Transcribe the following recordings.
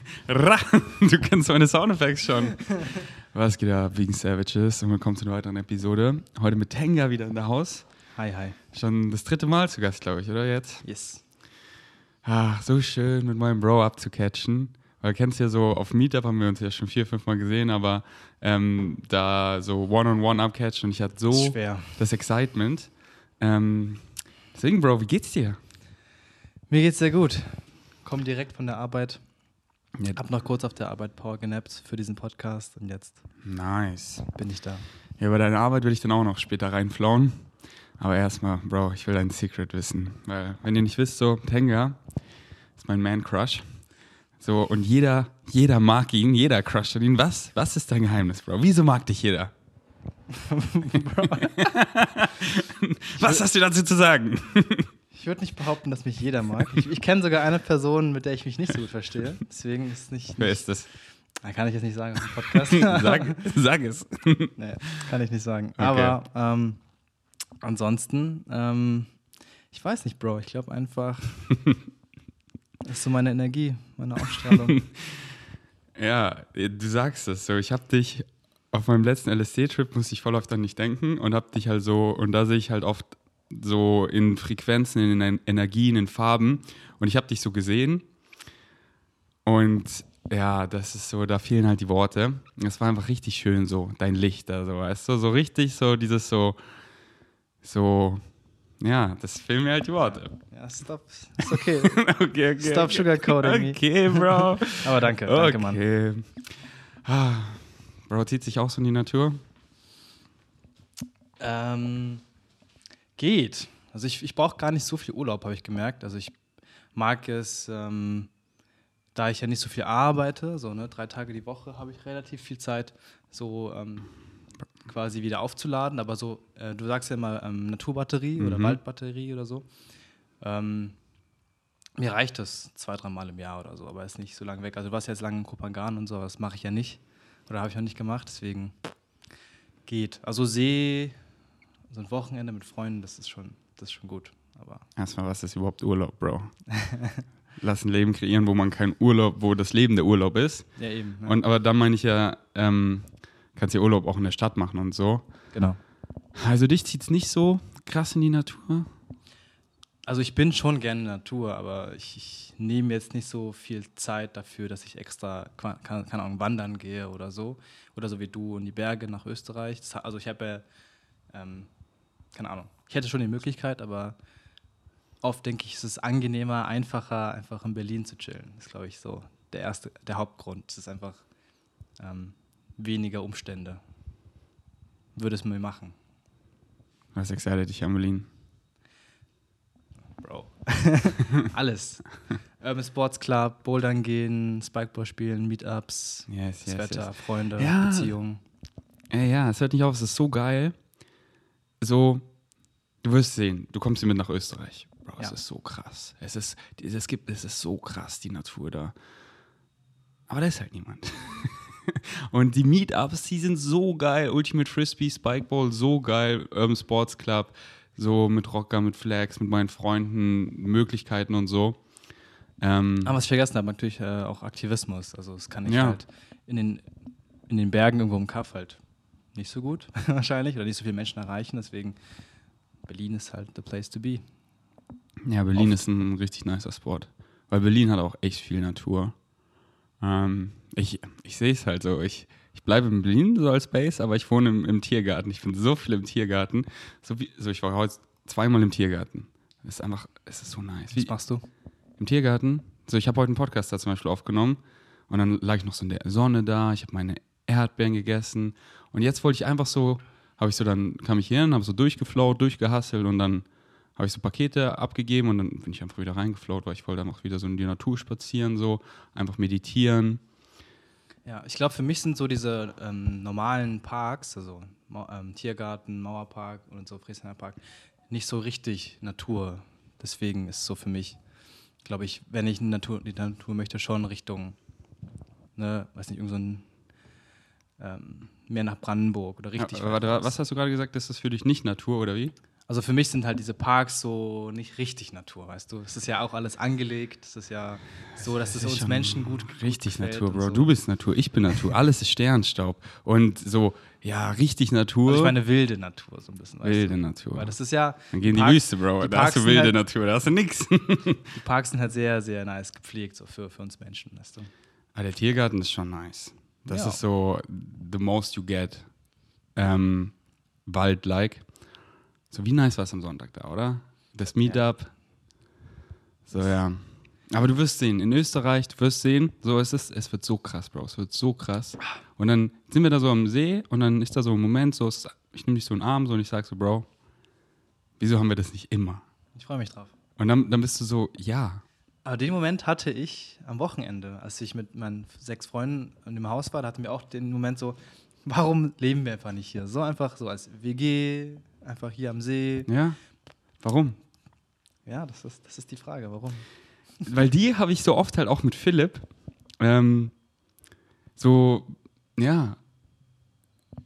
Ra, du kennst meine Soundeffekte schon. Was geht ab, wegen Savages? Und willkommen zu einer weiteren Episode. Heute mit Tenga wieder in der Haus. Hi, hi. Schon das dritte Mal zu Gast, glaube ich, oder jetzt? Yes. Ach, so schön mit meinem Bro abzucatchen. Weil kennst ja so, auf Meetup haben wir uns ja schon vier, fünf Mal gesehen, aber ähm, da so One-on-One abcatchen und ich hatte so Schwer. das Excitement. Ähm, deswegen, Bro, wie geht's dir? Mir geht's sehr gut. Komm direkt von der Arbeit. Ja, Hab noch kurz auf der Arbeit Power genappt für diesen Podcast und jetzt nice. bin ich da. Ja, über deine Arbeit will ich dann auch noch später reinflauen. Aber erstmal, Bro, ich will dein Secret wissen. Weil, wenn ihr nicht wisst, so, Tenga ist mein Man-Crush. So, und jeder, jeder mag ihn, jeder crusht ihn. Was, was ist dein Geheimnis, Bro? Wieso mag dich jeder? was hast du dazu zu sagen? Ich würde nicht behaupten, dass mich jeder mag. Ich, ich kenne sogar eine Person, mit der ich mich nicht so gut verstehe. Deswegen ist es nicht. Wer ist das? Ah, kann ich jetzt nicht sagen auf dem Podcast. Sag, sag es. nee, kann ich nicht sagen. Aber ähm, ansonsten, ähm, ich weiß nicht, Bro. Ich glaube einfach, das ist so meine Energie, meine Ausstrahlung. Ja, du sagst es so. Ich habe dich auf meinem letzten LSD-Trip, musste ich voll oft an dich denken und habe dich halt so, und da sehe ich halt oft so in Frequenzen, in En- Energien, in Farben und ich habe dich so gesehen und ja, das ist so, da fehlen halt die Worte. Es war einfach richtig schön so, dein Licht da so, weißt du, so richtig so dieses so, so, ja, das fehlen mir halt die Worte. ja, stop. Ist okay. okay, okay. Stop okay. sugarcoating. Okay, Bro. Aber danke, danke, Mann. Okay. Ah, Bro, zieht sich auch so in die Natur? Ähm, geht. Also ich, ich brauche gar nicht so viel Urlaub, habe ich gemerkt. Also ich mag es, ähm, da ich ja nicht so viel arbeite, so ne, drei Tage die Woche habe ich relativ viel Zeit, so ähm, quasi wieder aufzuladen. Aber so, äh, du sagst ja immer ähm, Naturbatterie oder Mhm. Waldbatterie oder so. Ähm, mir reicht das zwei, dreimal im Jahr oder so, aber ist nicht so lange weg. Also du warst jetzt lange in Kopangan und so, das mache ich ja nicht. Oder habe ich noch nicht gemacht, deswegen geht. Also See, so ein Wochenende mit Freunden, das ist schon, das ist schon gut. Aber Erstmal, was ist überhaupt Urlaub, Bro? Lass ein Leben kreieren, wo man kein Urlaub, wo das Leben der Urlaub ist. ja, eben. ne? Und aber dann meine ich ja, ähm, kannst ja Urlaub auch in der Stadt machen und so. genau. Also dich zieht's nicht so krass in die Natur? Also ich bin schon gerne in der Natur, aber ich, ich nehme jetzt nicht so viel Zeit dafür, dass ich extra, keine, Ahnung, wandern gehe oder so. Oder so wie du in die Berge nach Österreich. Das, also ich habe ja, ähm, keine Ahnung, ich hätte schon die Möglichkeit, aber oft denke ich, es ist angenehmer, einfacher, einfach in Berlin zu chillen. Das ist, glaube ich, so der erste, der Hauptgrund. Es ist einfach ähm, weniger Umstände. Würde es mir machen, Was excited dich an Berlin? Bro. Alles. Urban Sports Club, Bouldern gehen, Spikeball spielen, Meetups, Yes, das yes, Wetter, yes. Freunde, Ja. Beziehungen. Ey, ja, es hört nicht auf, es ist so geil. So, du wirst sehen, du kommst hier mit nach Österreich. Bro, es Ja. ist so krass. Es ist, es gibt, es ist so krass, die Natur da. Aber da ist halt niemand. Und die Meetups, die sind so geil. Ultimate Frisbee, Spikeball, so geil. Urban Sports Club, so mit Rocker, mit Flags, mit meinen Freunden, Möglichkeiten und so. Ähm, Aber was ich vergessen habe, natürlich äh, auch Aktivismus. Also das kann ich Ja. halt in den, in den Bergen irgendwo im Kaff halt nicht so gut wahrscheinlich oder nicht so viele Menschen erreichen. Deswegen Berlin ist halt the place to be. Ja, Berlin ist ein richtig nicer Sport. Weil Berlin hat auch echt viel Natur. Ähm, ich ich sehe es halt so. Ich, ich bleibe in Berlin so als Base, aber ich wohne im, im Tiergarten. Ich bin so viel im Tiergarten. So, wie, so ich war heute zweimal im Tiergarten. Es ist einfach, es ist so nice. Was Wie, machst du? Im Tiergarten. So, ich habe heute einen Podcast da zum Beispiel aufgenommen und dann lag ich noch so in der Sonne da. Ich habe meine Erdbeeren gegessen und jetzt wollte ich einfach so, habe ich so dann kam ich hin, habe so durchgeflaut, durchgehasselt und dann habe ich so Pakete abgegeben und dann bin ich einfach wieder reingeflaut, weil ich wollte einfach wieder so in die Natur spazieren, so einfach meditieren. Ja, ich glaube, für mich sind so diese ähm, normalen Parks, also ähm, Tiergarten, Mauerpark und so Friesländer Park, nicht so richtig Natur. Deswegen ist so für mich, glaube ich, wenn ich Natur, die Natur möchte, schon Richtung, ne, weiß nicht, irgend so ähm, mehr nach Brandenburg oder richtig. Ja, warte, was hast du gerade gesagt? Das ist für dich nicht Natur oder wie? Also für mich sind halt diese Parks so nicht richtig Natur, weißt du. Es ist ja auch alles angelegt. Es ist ja so, dass es ist uns Menschen gut Richtig gefällt Natur, Bro. so. Du bist Natur, ich bin Natur. Alles ist Sternstaub. Und so, ja, richtig Natur. Also ich meine wilde Natur so ein bisschen. Weißt wilde du? Natur. Weil das ist ja. Dann geh in die Park- Wüste, Bro. die Da hast Parks du wilde halt- Natur, da hast du nix. Die Parks sind halt sehr, sehr nice gepflegt, so für, für uns Menschen, weißt du. Ah, der Tiergarten ist schon nice. Das Ja. ist so the most you get. Ähm, Wald-like. So wie nice war es am Sonntag da, oder? Das Meetup. So, ja. Aber du wirst sehen, in Österreich, du wirst sehen, so ist es, es wird so krass, Bro, es wird so krass. Und dann sind wir da so am See und dann ist da so ein Moment, so, es- ich nehme dich so in den Arm so und ich sag so, Bro, wieso haben wir das nicht immer? Ich freue mich drauf. Und dann, dann bist du so, ja, Aber den Moment hatte ich am Wochenende, als ich mit meinen sechs Freunden in dem Haus war, da hatten wir auch den Moment so, warum leben wir einfach nicht hier? So einfach so als WG, einfach hier am See. ja. Warum? Ja, das ist, das ist die Frage, warum? weil die habe ich so oft halt auch mit Philipp ähm, so, ja.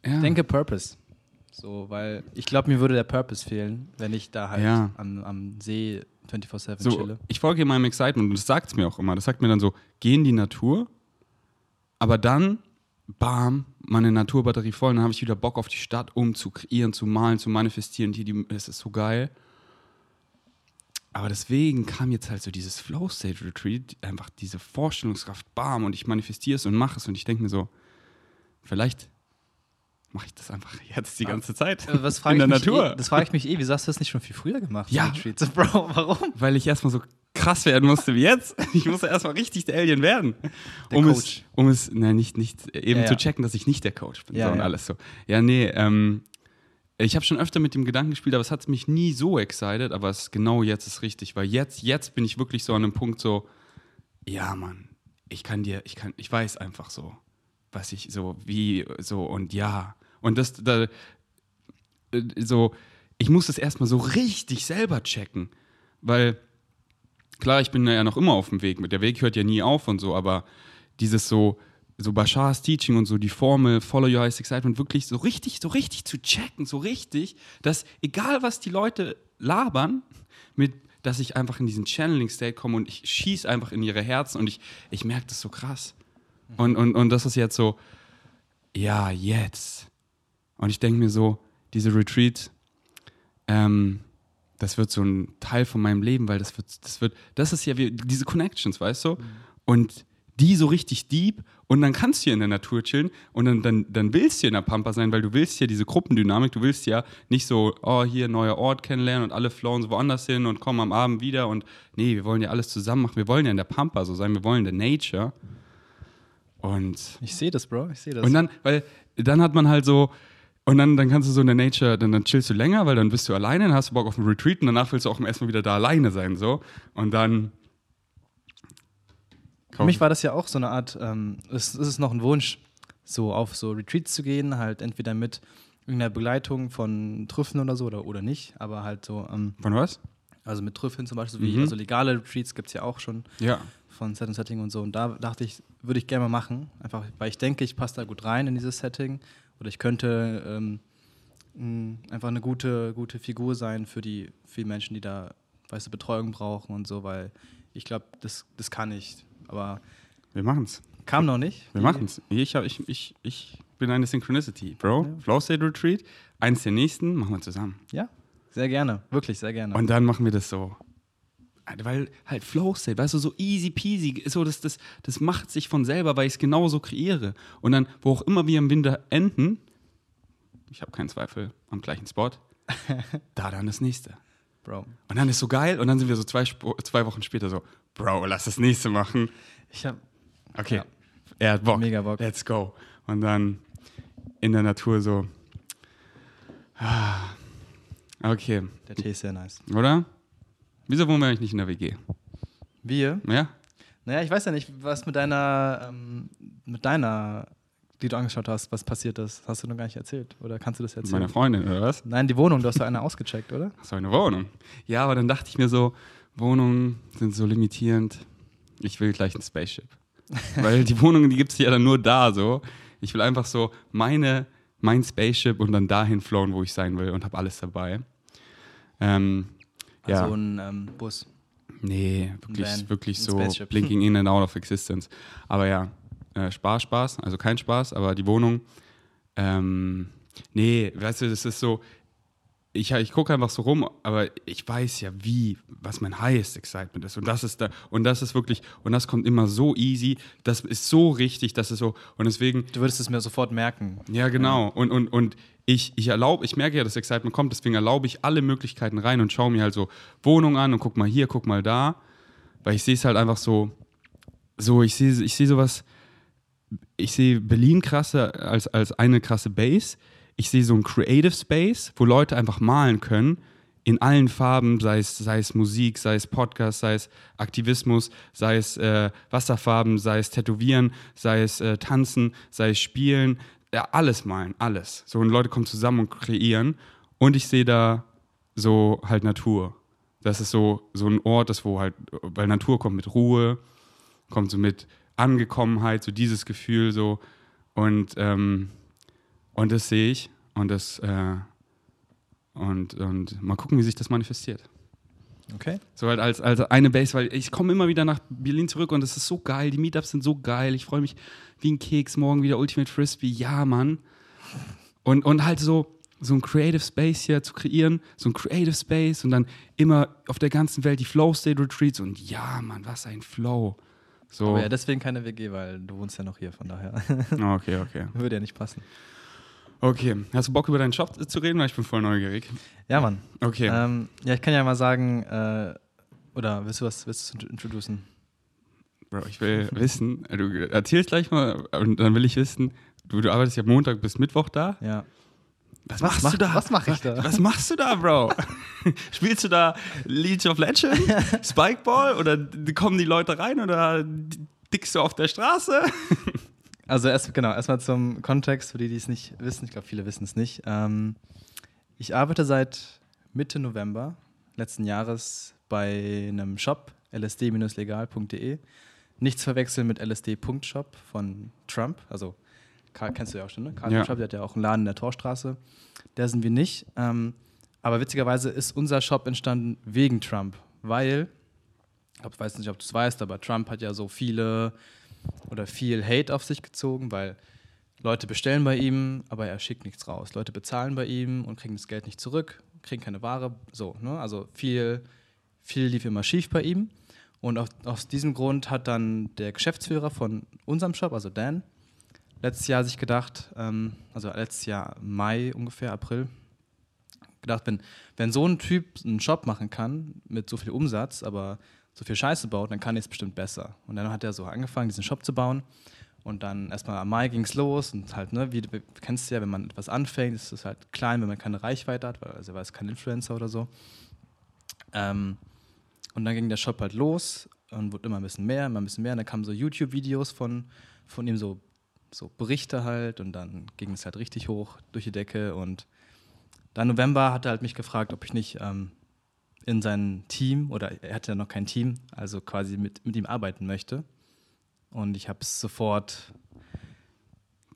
ja. Ich denke Purpose. So, weil ich glaube, mir würde der Purpose fehlen, wenn ich da halt Ja. am, am See 24-7 so, chille. ich folge meinem Excitement und das sagt es mir auch immer. Das sagt mir dann so, geh in die Natur, aber dann, bam, meine Naturbatterie voll, und dann habe ich wieder Bock auf die Stadt, um zu kreieren, zu malen, zu manifestieren. Die, die, das ist so geil. Aber deswegen kam jetzt halt so dieses Flow State Retreat, einfach diese Vorstellungskraft, bam, und ich manifestiere es und mache es und ich denke mir so, vielleicht mache ich das einfach jetzt die ganze Zeit Äh, Was in der Natur. Eh, das frage ich mich eh, wieso hast du das nicht schon viel früher gemacht? Ja. Bro, warum? Weil ich erstmal so krass werden musste wie jetzt. Ich musste erstmal richtig der Alien werden. Der um Coach. Es, um es, ne, nicht, nicht, eben Ja, zu checken, dass ich nicht der Coach bin. Ja, so und alles so. Ja, nee, ähm, ich habe schon öfter mit dem Gedanken gespielt, aber es hat mich nie so excited, aber es genau jetzt ist richtig, weil jetzt, jetzt bin ich wirklich so an einem Punkt so, ja, Mann, ich kann dir, ich kann, ich weiß einfach so, was ich so, wie, so und ja. Und das, da, äh, so, ich muss das erstmal so richtig selber checken, weil klar, ich bin ja noch immer auf dem Weg, der Weg hört ja nie auf und so, aber dieses so, so Bashars Teaching und so die Formel Follow Your Highest Excitement wirklich so richtig, so richtig zu checken, so richtig, dass egal was die Leute labern, mit, dass ich einfach in diesen Channeling State komme und ich schieße einfach in ihre Herzen und ich, ich merke das so krass. Und, und, und das ist jetzt so, ja, jetzt. Und ich denke mir so, diese Retreat, ähm, das wird so ein Teil von meinem Leben, weil das wird, das wird, das ist ja wie diese Connections, weißt du? Und die so richtig deep und dann kannst du hier in der Natur chillen und dann, dann, dann willst du in der Pampa sein, weil du willst ja diese Gruppendynamik, du willst ja nicht so, oh, hier neuer Ort kennenlernen und alle flowen so woanders hin und kommen am Abend wieder und nee, wir wollen ja alles zusammen machen, wir wollen ja in der Pampa so sein, wir wollen in der Nature. Und Ich sehe das, Bro, ich sehe das. und dann, weil dann hat man halt so, und dann, dann kannst du so in der Nature, dann, dann chillst du länger, weil dann bist du alleine, dann hast du Bock auf einen Retreat und danach willst du auch erstmal wieder da alleine sein, so. Und dann. Für mich war das ja auch so eine Art, ähm, es, es ist noch ein Wunsch, so auf so Retreats zu gehen, halt entweder mit irgendeiner Begleitung von Trüffeln oder so oder, oder nicht, aber halt so, ähm, Von was? also mit Trüffeln zum Beispiel, wie, Mhm. also legale Retreats gibt es ja auch schon Ja. von Set und Setting und so. Und da dachte ich, würde ich gerne mal machen, einfach weil ich denke, ich passe da gut rein in dieses Setting oder ich könnte ähm, einfach eine gute, gute Figur sein für die, die Menschen, die da, weißt du, Betreuung brauchen und so, weil ich glaube, das, das kann ich. Aber Wir machen's. kam noch nicht. Wir machen's. Ich, hab, ich, ich, ich bin eine Synchronicity, Bro. Ja. Flow State Retreat, eins der nächsten, machen wir zusammen. Ja, sehr gerne. Wirklich, sehr gerne. Und dann machen wir das so. Weil halt Flow State, weißt du, so easy peasy, so das, das, das macht sich von selber, weil ich es genauso kreiere. Und dann, wo auch immer wir im Winter enden, ich habe keinen Zweifel, am gleichen Spot, da dann das nächste. Bro, Und dann ist so geil und dann sind wir so zwei, zwei Wochen später so, Bro, lass das nächste machen. ich habe Okay, Ja. er hat Bock. Mega Bock. Let's go. Und dann in der Natur so, ah, okay, der Tee ist sehr nice. oder? Wieso wohnen wir eigentlich nicht in der WG? Wir? Ja? Naja, ich weiß ja nicht, was mit deiner, ähm, mit deiner, die du angeschaut hast, was passiert ist. Hast du noch gar nicht erzählt? Oder kannst du das erzählen? meiner Freundin, oder was? Nein, die Wohnung, du hast da eine ausgecheckt, oder? So eine Wohnung. Ja, aber dann dachte ich mir so, Wohnungen sind so limitierend. Ich will gleich ein Spaceship. Weil die Wohnungen, die gibt es ja dann nur da so. Ich will einfach so meine, mein Spaceship und dann dahin flown, wo ich sein will und habe alles dabei. Ähm, ja. Also ein ähm, Bus. Nee, wirklich, Van, wirklich so blinking in and out of existence. Aber ja, äh, Spaß, Spaß, also kein Spaß, aber die Wohnung. Ähm, nee, weißt du, das ist so, ich, ich gucke einfach so rum, aber ich weiß ja, wie, was mein highest excitement ist. Und das ist da, und das ist wirklich, und das kommt immer so easy, das ist so richtig, das ist so, und deswegen, Du würdest es mir sofort merken. ja, genau. Und, und, und ich, ich erlaube, ich merke ja, dass Excitement kommt, deswegen erlaube ich alle Möglichkeiten rein und schaue mir halt so Wohnungen an und guck mal hier, guck mal da. Weil ich sehe es halt einfach so, so, ich sehe ich sehe sowas, ich sehe Berlin krasse als, als eine krasse Base. Ich sehe so ein Creative Space, wo Leute einfach malen können. In allen Farben, sei es, sei es Musik, sei es Podcast, sei es Aktivismus, sei es äh, Wasserfarben, sei es Tätowieren, sei es äh, Tanzen, sei es Spielen, ja, alles malen, alles. So und Leute kommen zusammen und kreieren. Und ich sehe da so halt Natur. Das ist so, so ein Ort, das wo halt, weil Natur kommt mit Ruhe, kommt so mit Angekommenheit, so dieses Gefühl so. Und, ähm, und das sehe ich. Und das, äh, und, und mal gucken, wie sich das manifestiert. Okay. So halt als, als eine Base, weil ich komme immer wieder nach Berlin zurück und es ist so geil. Die Meetups sind so geil. Ich freue mich wie ein Keks. Morgen wieder Ultimate Frisbee. Ja, Mann. Und, und halt so, so ein Creative Space hier zu kreieren, so ein Creative Space und dann immer auf der ganzen Welt die Flow State Retreats und ja, Mann, was ein Flow. So. Aber ja, deswegen keine WG, weil du wohnst ja noch hier, von daher. okay, okay. Würde ja nicht passen. Okay, hast du Bock über deinen Job zu reden? Weil ich bin voll neugierig. Ja, Mann. Okay. Ähm, ja, ich kann ja mal sagen, äh, oder willst du was willst du introducen? Bro, ich will wissen, du erzählst gleich mal und dann will ich wissen, du, du arbeitest ja Montag bis Mittwoch da. Ja. Was, machst mach- du da? was mach ich da? Was machst du da, Bro? Spielst du da League of Legends? Spikeball? Oder kommen die Leute rein oder dickst du auf der Straße? Also erst, genau, erstmal zum Kontext, für die, die es nicht wissen. Ich glaube, viele wissen es nicht. Ähm, ich arbeite seit Mitte November letzten Jahres bei einem Shop, lsd-legal.de. Nicht zu verwechseln mit lsd.shop von Trump. Also, Karl kennst du ja auch schon, ne? Karl Ja. Trump, der hat ja auch einen Laden in der Torstraße. Der sind wir nicht. Ähm, aber witzigerweise ist unser Shop entstanden wegen Trump, weil, ich weiß nicht, ob du es weißt, aber Trump hat ja so viele oder viel Hate auf sich gezogen, weil Leute bestellen bei ihm, aber er schickt nichts raus. Leute bezahlen bei ihm und kriegen das Geld nicht zurück, kriegen keine Ware. So, ne? Also viel, viel lief immer schief bei ihm. Und auf, aus diesem Grund hat dann der Geschäftsführer von unserem Shop, also Dan, letztes Jahr sich gedacht, ähm, also letztes Jahr Mai ungefähr, April, gedacht, wenn, wenn so ein Typ einen Shop machen kann mit so viel Umsatz, aber so viel Scheiße baut, dann kann ich es bestimmt besser. Und dann hat er so angefangen, diesen Shop zu bauen. Und dann erstmal am Mai ging es los und halt, ne, wie du kennst ja, wenn man etwas anfängt, ist es halt klein, wenn man keine Reichweite hat, weil also er jetzt kein Influencer oder so. Ähm, und dann ging der Shop halt los und wurde immer ein bisschen mehr, immer ein bisschen mehr. Und dann kamen so YouTube-Videos von, von ihm, so, so Berichte halt. Und dann ging es halt richtig hoch durch die Decke. Und dann November hat er halt mich gefragt, ob ich nicht ähm, in sein Team, oder er hatte ja noch kein Team, also quasi mit, mit ihm arbeiten möchte. Und ich habe es sofort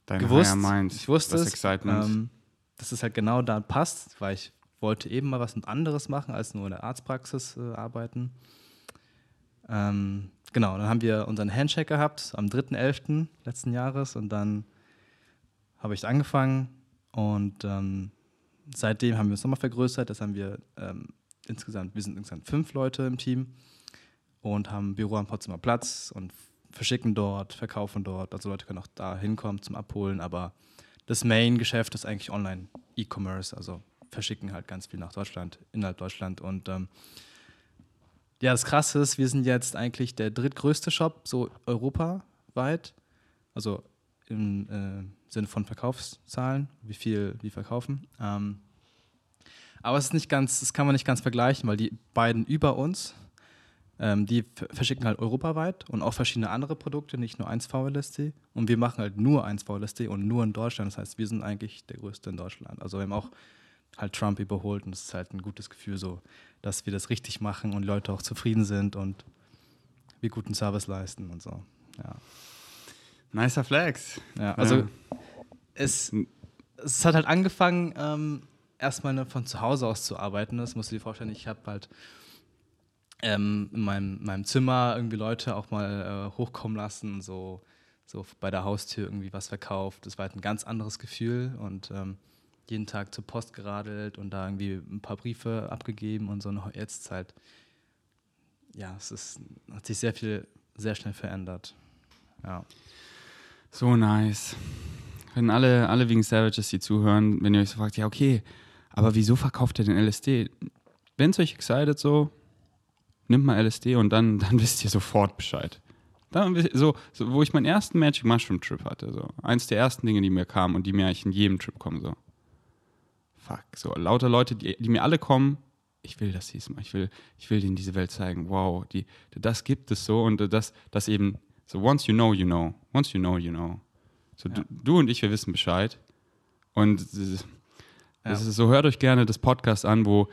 Dein gewusst. Mind, ich wusste das es, Excitement. ähm, dass es halt genau da passt, weil ich wollte eben mal was anderes machen, als nur in der Arztpraxis äh, arbeiten. Ähm, genau, dann haben wir unseren Handshake gehabt am 3.11. letzten Jahres und dann habe ich angefangen und ähm, seitdem haben wir uns nochmal vergrößert. Das haben wir ähm, insgesamt, wir sind insgesamt fünf Leute im Team und haben ein Büro am Potsdamer Platz und verschicken dort, verkaufen dort. Also Leute können auch da hinkommen zum Abholen, aber das Main-Geschäft ist eigentlich Online-E-Commerce, also verschicken halt ganz viel nach Deutschland, innerhalb Deutschland. Und ähm, ja, das Krasse ist, wir sind jetzt eigentlich der drittgrößte Shop, so europaweit. Also im äh, Sinne von Verkaufszahlen, wie viel wir verkaufen. Ähm, aber es ist nicht ganz, das kann man nicht ganz vergleichen, weil die beiden über uns, ähm, die ver- verschicken halt europaweit und auch verschiedene andere Produkte, nicht nur 1 VLST. Und wir machen halt nur 1 VLST und nur in Deutschland. Das heißt, wir sind eigentlich der größte in Deutschland. Also wir haben auch halt Trump überholt und es ist halt ein gutes Gefühl so, dass wir das richtig machen und Leute auch zufrieden sind und wir guten Service leisten und so. Ja, Nicer Flex. ja also Ja. es, es hat halt angefangen, ähm, erstmal ne, von zu Hause aus zu arbeiten. Das musst du dir vorstellen, ich habe halt ähm, in meinem, meinem Zimmer irgendwie Leute auch mal äh, hochkommen lassen, so, so bei der Haustür irgendwie was verkauft. Das war halt ein ganz anderes Gefühl und ähm, jeden Tag zur Post geradelt und da irgendwie ein paar Briefe abgegeben und so. Und jetzt halt, ja, es ist, hat sich sehr viel, sehr schnell verändert. Ja. So nice. Wenn alle, alle wegen Savages, die zuhören, wenn ihr euch so fragt, ja, okay, aber wieso verkauft ihr den LSD? Wenn es euch excited so, nimmt mal LSD und dann, dann wisst ihr sofort Bescheid. Dann, so, so, wo ich meinen ersten Magic Mushroom Trip hatte, so. Eins der ersten Dinge, die mir kamen und die mir eigentlich in jedem Trip kommen, so. Fuck, so, lauter Leute, die, die mir alle kommen, ich will das diesmal, ich will, ich will denen diese Welt zeigen, wow, die, das gibt es so und das, das eben, so once you know, you know, once you know, you know. So, ja. du, du, und ich, wir wissen Bescheid. Und ist, das ist so, hört euch gerne das Podcast an, wo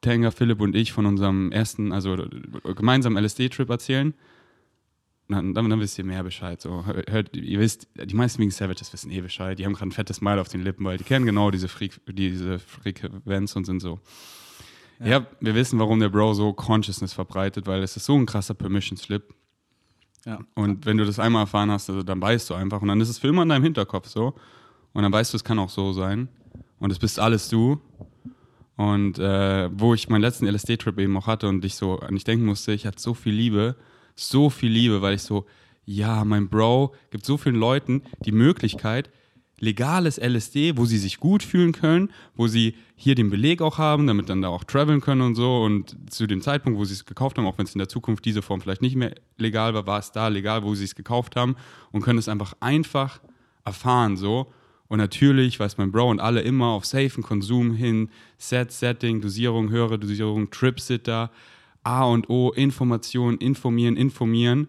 Tanger, Philipp und ich von unserem ersten, also gemeinsamen LSD-Trip erzählen. Dann, dann, dann, wisst ihr mehr Bescheid. So, hört, ihr wisst, die meisten wegen Savages wissen eh Bescheid. Die haben gerade ein fettes Smile auf den Lippen, weil die kennen genau diese, Freak, diese Frequenz und sind so. Ja. ja. wir wissen, warum der Bro so Consciousness verbreitet, weil es ist so ein krasser Permission Slip. Ja. Und wenn du das einmal erfahren hast, also dann weißt du einfach. Und dann ist es für immer in deinem Hinterkopf so. Und dann weißt du, es kann auch so sein. Und es bist alles du. Und äh, wo ich meinen letzten LSD-Trip eben auch hatte und ich so an dich denken musste, ich hatte so viel Liebe, so viel Liebe, weil ich so, ja, mein Bro gibt so vielen Leuten die Möglichkeit, legales LSD, wo sie sich gut fühlen können, wo sie hier den Beleg auch haben, damit dann da auch traveln können und so. Und zu dem Zeitpunkt, wo sie es gekauft haben, auch wenn es in der Zukunft diese Form vielleicht nicht mehr legal war, war es da legal, wo sie es gekauft haben und können es einfach einfach erfahren so. Und natürlich weiß mein Bro und alle immer auf safen Konsum hin, Set, Setting, Dosierung, höhere Dosierung, Tripsitter, A und O, Information, informieren, informieren.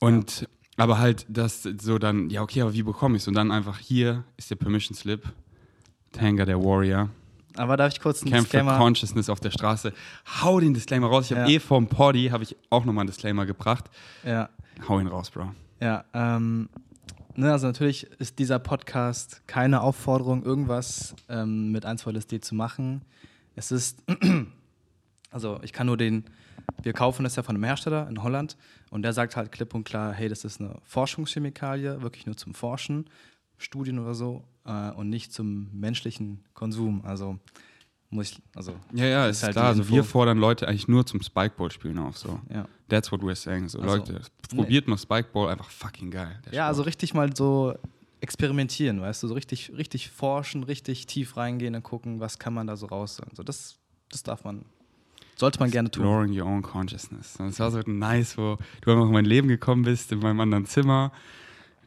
Und ja. aber halt das so dann, ja, okay, aber wie bekomme ich es? Und dann einfach hier ist der Permission Slip. Tanga, der Warrior. Aber darf ich kurz einen Camp Disclaimer? for Consciousness auf der Straße. Hau den Disclaimer raus. Ich habe ja. eh vom Poddy, habe ich auch nochmal einen Disclaimer gebracht. Ja. Hau ihn raus, Bro. Ja, ähm, ne, also natürlich ist dieser Podcast keine Aufforderung, irgendwas ähm, mit 1 LSD zu machen. Es ist, also ich kann nur den, wir kaufen das ja von einem Hersteller in Holland und der sagt halt klipp und klar, hey, das ist eine Forschungschemikalie, wirklich nur zum Forschen, Studien oder so äh, und nicht zum menschlichen Konsum. Also muss ich, also. Ja, ja, ist, ist halt klar. Also wir fordern Leute eigentlich nur zum Spikeball-Spielen auf. So. Ja. That's what we're saying. So, also, Leute, probiert nee. mal Spikeball, einfach fucking geil. Ja, also richtig mal so experimentieren, weißt du, so richtig, richtig forschen, richtig tief reingehen und gucken, was kann man da so raus. So, das, das darf man, sollte man gerne tun. Exploring your own consciousness. Und es war so nice, wo du einfach in mein Leben gekommen bist, in meinem anderen Zimmer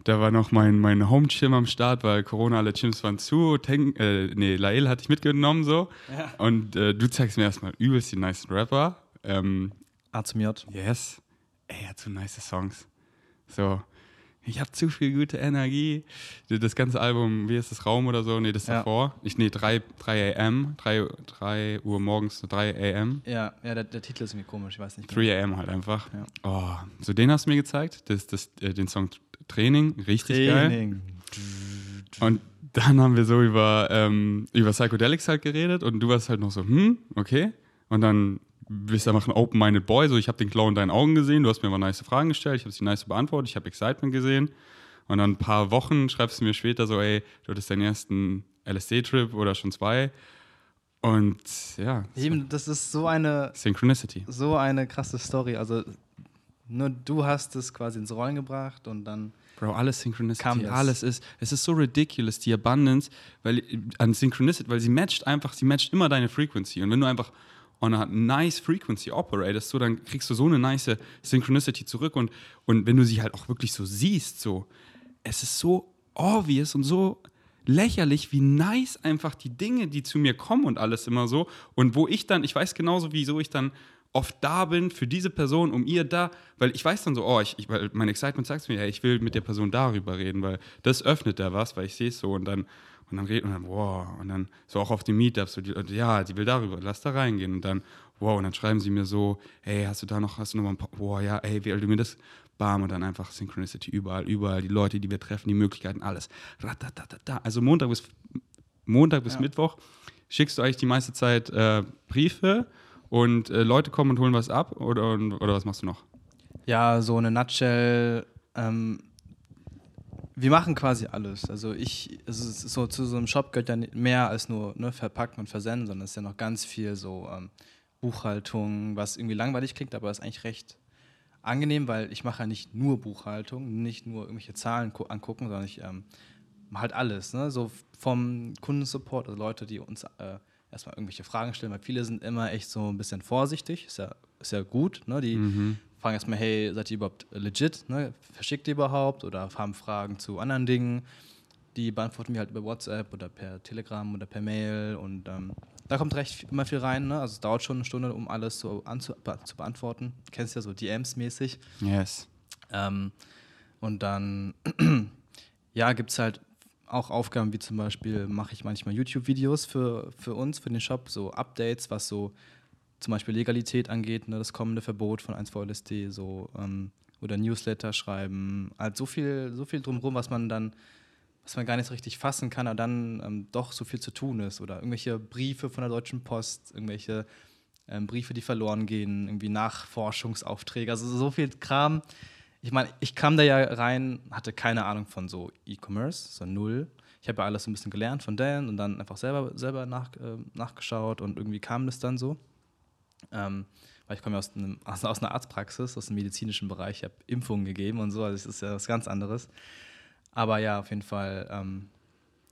da war noch mein, mein Home-Gym am Start, weil Corona, alle Gyms waren zu. Ten, äh, nee, Lael hatte ich mitgenommen so. Ja. Und äh, du zeigst mir erstmal übelst die nice Rapper. Ähm, A zum J. Yes. Ey, er hat so nice Songs. So, ich habe zu viel gute Energie. Das ganze Album, wie ist das, Raum oder so? Nee, das ist ja. davor. Ich, nee, 3, 3 am, 3, 3 Uhr morgens, 3 am. Ja, ja der, der Titel ist irgendwie komisch, ich weiß nicht. 3 am halt einfach. Ja. Oh, so den hast du mir gezeigt, das, das, äh, den Song Training, richtig Training. geil. Und dann haben wir so über, ähm, über Psychedelics halt geredet und du warst halt noch so, hm, okay. Und dann bist du einfach ein open-minded Boy, so ich habe den Glow in deinen Augen gesehen, du hast mir aber nice Fragen gestellt, ich habe sie nice beantwortet, ich habe Excitement gesehen. Und dann ein paar Wochen schreibst du mir später so, ey, du hattest deinen ersten LSD-Trip oder schon zwei. Und ja. Eben, das ist so eine. Synchronicity. So eine krasse Story. Also nur du hast es quasi ins Rollen gebracht und dann. Bro, alles Synchronicity, alles ist, es ist so ridiculous, die Abundance, weil an Synchronicity, weil sie matcht einfach, sie matcht immer deine Frequency. Und wenn du einfach on a nice frequency operatest, so, dann kriegst du so eine nice Synchronicity zurück. Und, und wenn du sie halt auch wirklich so siehst, so, es ist so obvious und so lächerlich, wie nice einfach die Dinge, die zu mir kommen und alles immer so. Und wo ich dann, ich weiß genauso, wieso ich dann oft da bin für diese Person, um ihr da, weil ich weiß dann so, oh, ich, ich weil mein Excitement sagt mir, ja, ich will mit der Person darüber reden, weil das öffnet da was, weil ich sehe es so und dann und dann redet und dann wow und dann so auch auf die Meetups so die, ja, die will darüber, lass da reingehen und dann wow und dann schreiben sie mir so, hey, hast du da noch, hast du noch mal ein paar, wow, ja, ey, wie du mir das bam und dann einfach Synchronicity überall, überall die Leute, die wir treffen, die Möglichkeiten, alles. Also Montag bis Montag bis Ja. Mittwoch schickst du eigentlich die meiste Zeit äh, Briefe und äh, Leute kommen und holen was ab oder, oder was machst du noch? Ja, so eine Nutshell. Ähm, wir machen quasi alles. Also ich, ist so zu so einem Shop gehört ja mehr als nur ne, verpacken und versenden, sondern es ist ja noch ganz viel so ähm, Buchhaltung, was irgendwie langweilig klingt, aber ist eigentlich recht angenehm, weil ich mache ja nicht nur Buchhaltung, nicht nur irgendwelche Zahlen gu- angucken, sondern ich ähm, halt alles. Ne? So vom Kundensupport, also Leute, die uns äh, erstmal irgendwelche Fragen stellen, weil viele sind immer echt so ein bisschen vorsichtig, ist ja, ist ja gut. Ne? Die fragen erstmal, hey, seid ihr überhaupt legit? Ne? Verschickt ihr überhaupt? Oder haben Fragen zu anderen Dingen? Die beantworten wir halt über WhatsApp oder per Telegram oder per Mail und ähm, da kommt recht viel- immer viel rein. Ne? Also es dauert schon eine Stunde, um alles so anzu be zu beantworten. Du kennst ja so DMs-mäßig. Yes. Ähm, und dann, ja, gibt es halt auch Aufgaben wie zum Beispiel, mache ich manchmal YouTube-Videos für, für uns, für den Shop, so Updates, was so zum Beispiel Legalität angeht, ne, das kommende Verbot von 1VLSD, so, ähm, oder Newsletter schreiben, halt so viel, so viel drumherum, was man dann, was man gar nicht so richtig fassen kann, aber dann ähm, doch so viel zu tun ist. Oder irgendwelche Briefe von der Deutschen Post, irgendwelche ähm, Briefe, die verloren gehen, irgendwie Nachforschungsaufträge, also so viel Kram. Ich meine, ich kam da ja rein, hatte keine Ahnung von so E-Commerce, so null. Ich habe ja alles so ein bisschen gelernt von Dan und dann einfach selber, selber nach, äh, nachgeschaut und irgendwie kam das dann so. Ähm, weil ich komme ja aus, einem, aus, aus einer Arztpraxis, aus dem medizinischen Bereich, ich habe Impfungen gegeben und so, also das ist ja was ganz anderes. Aber ja, auf jeden Fall, ähm,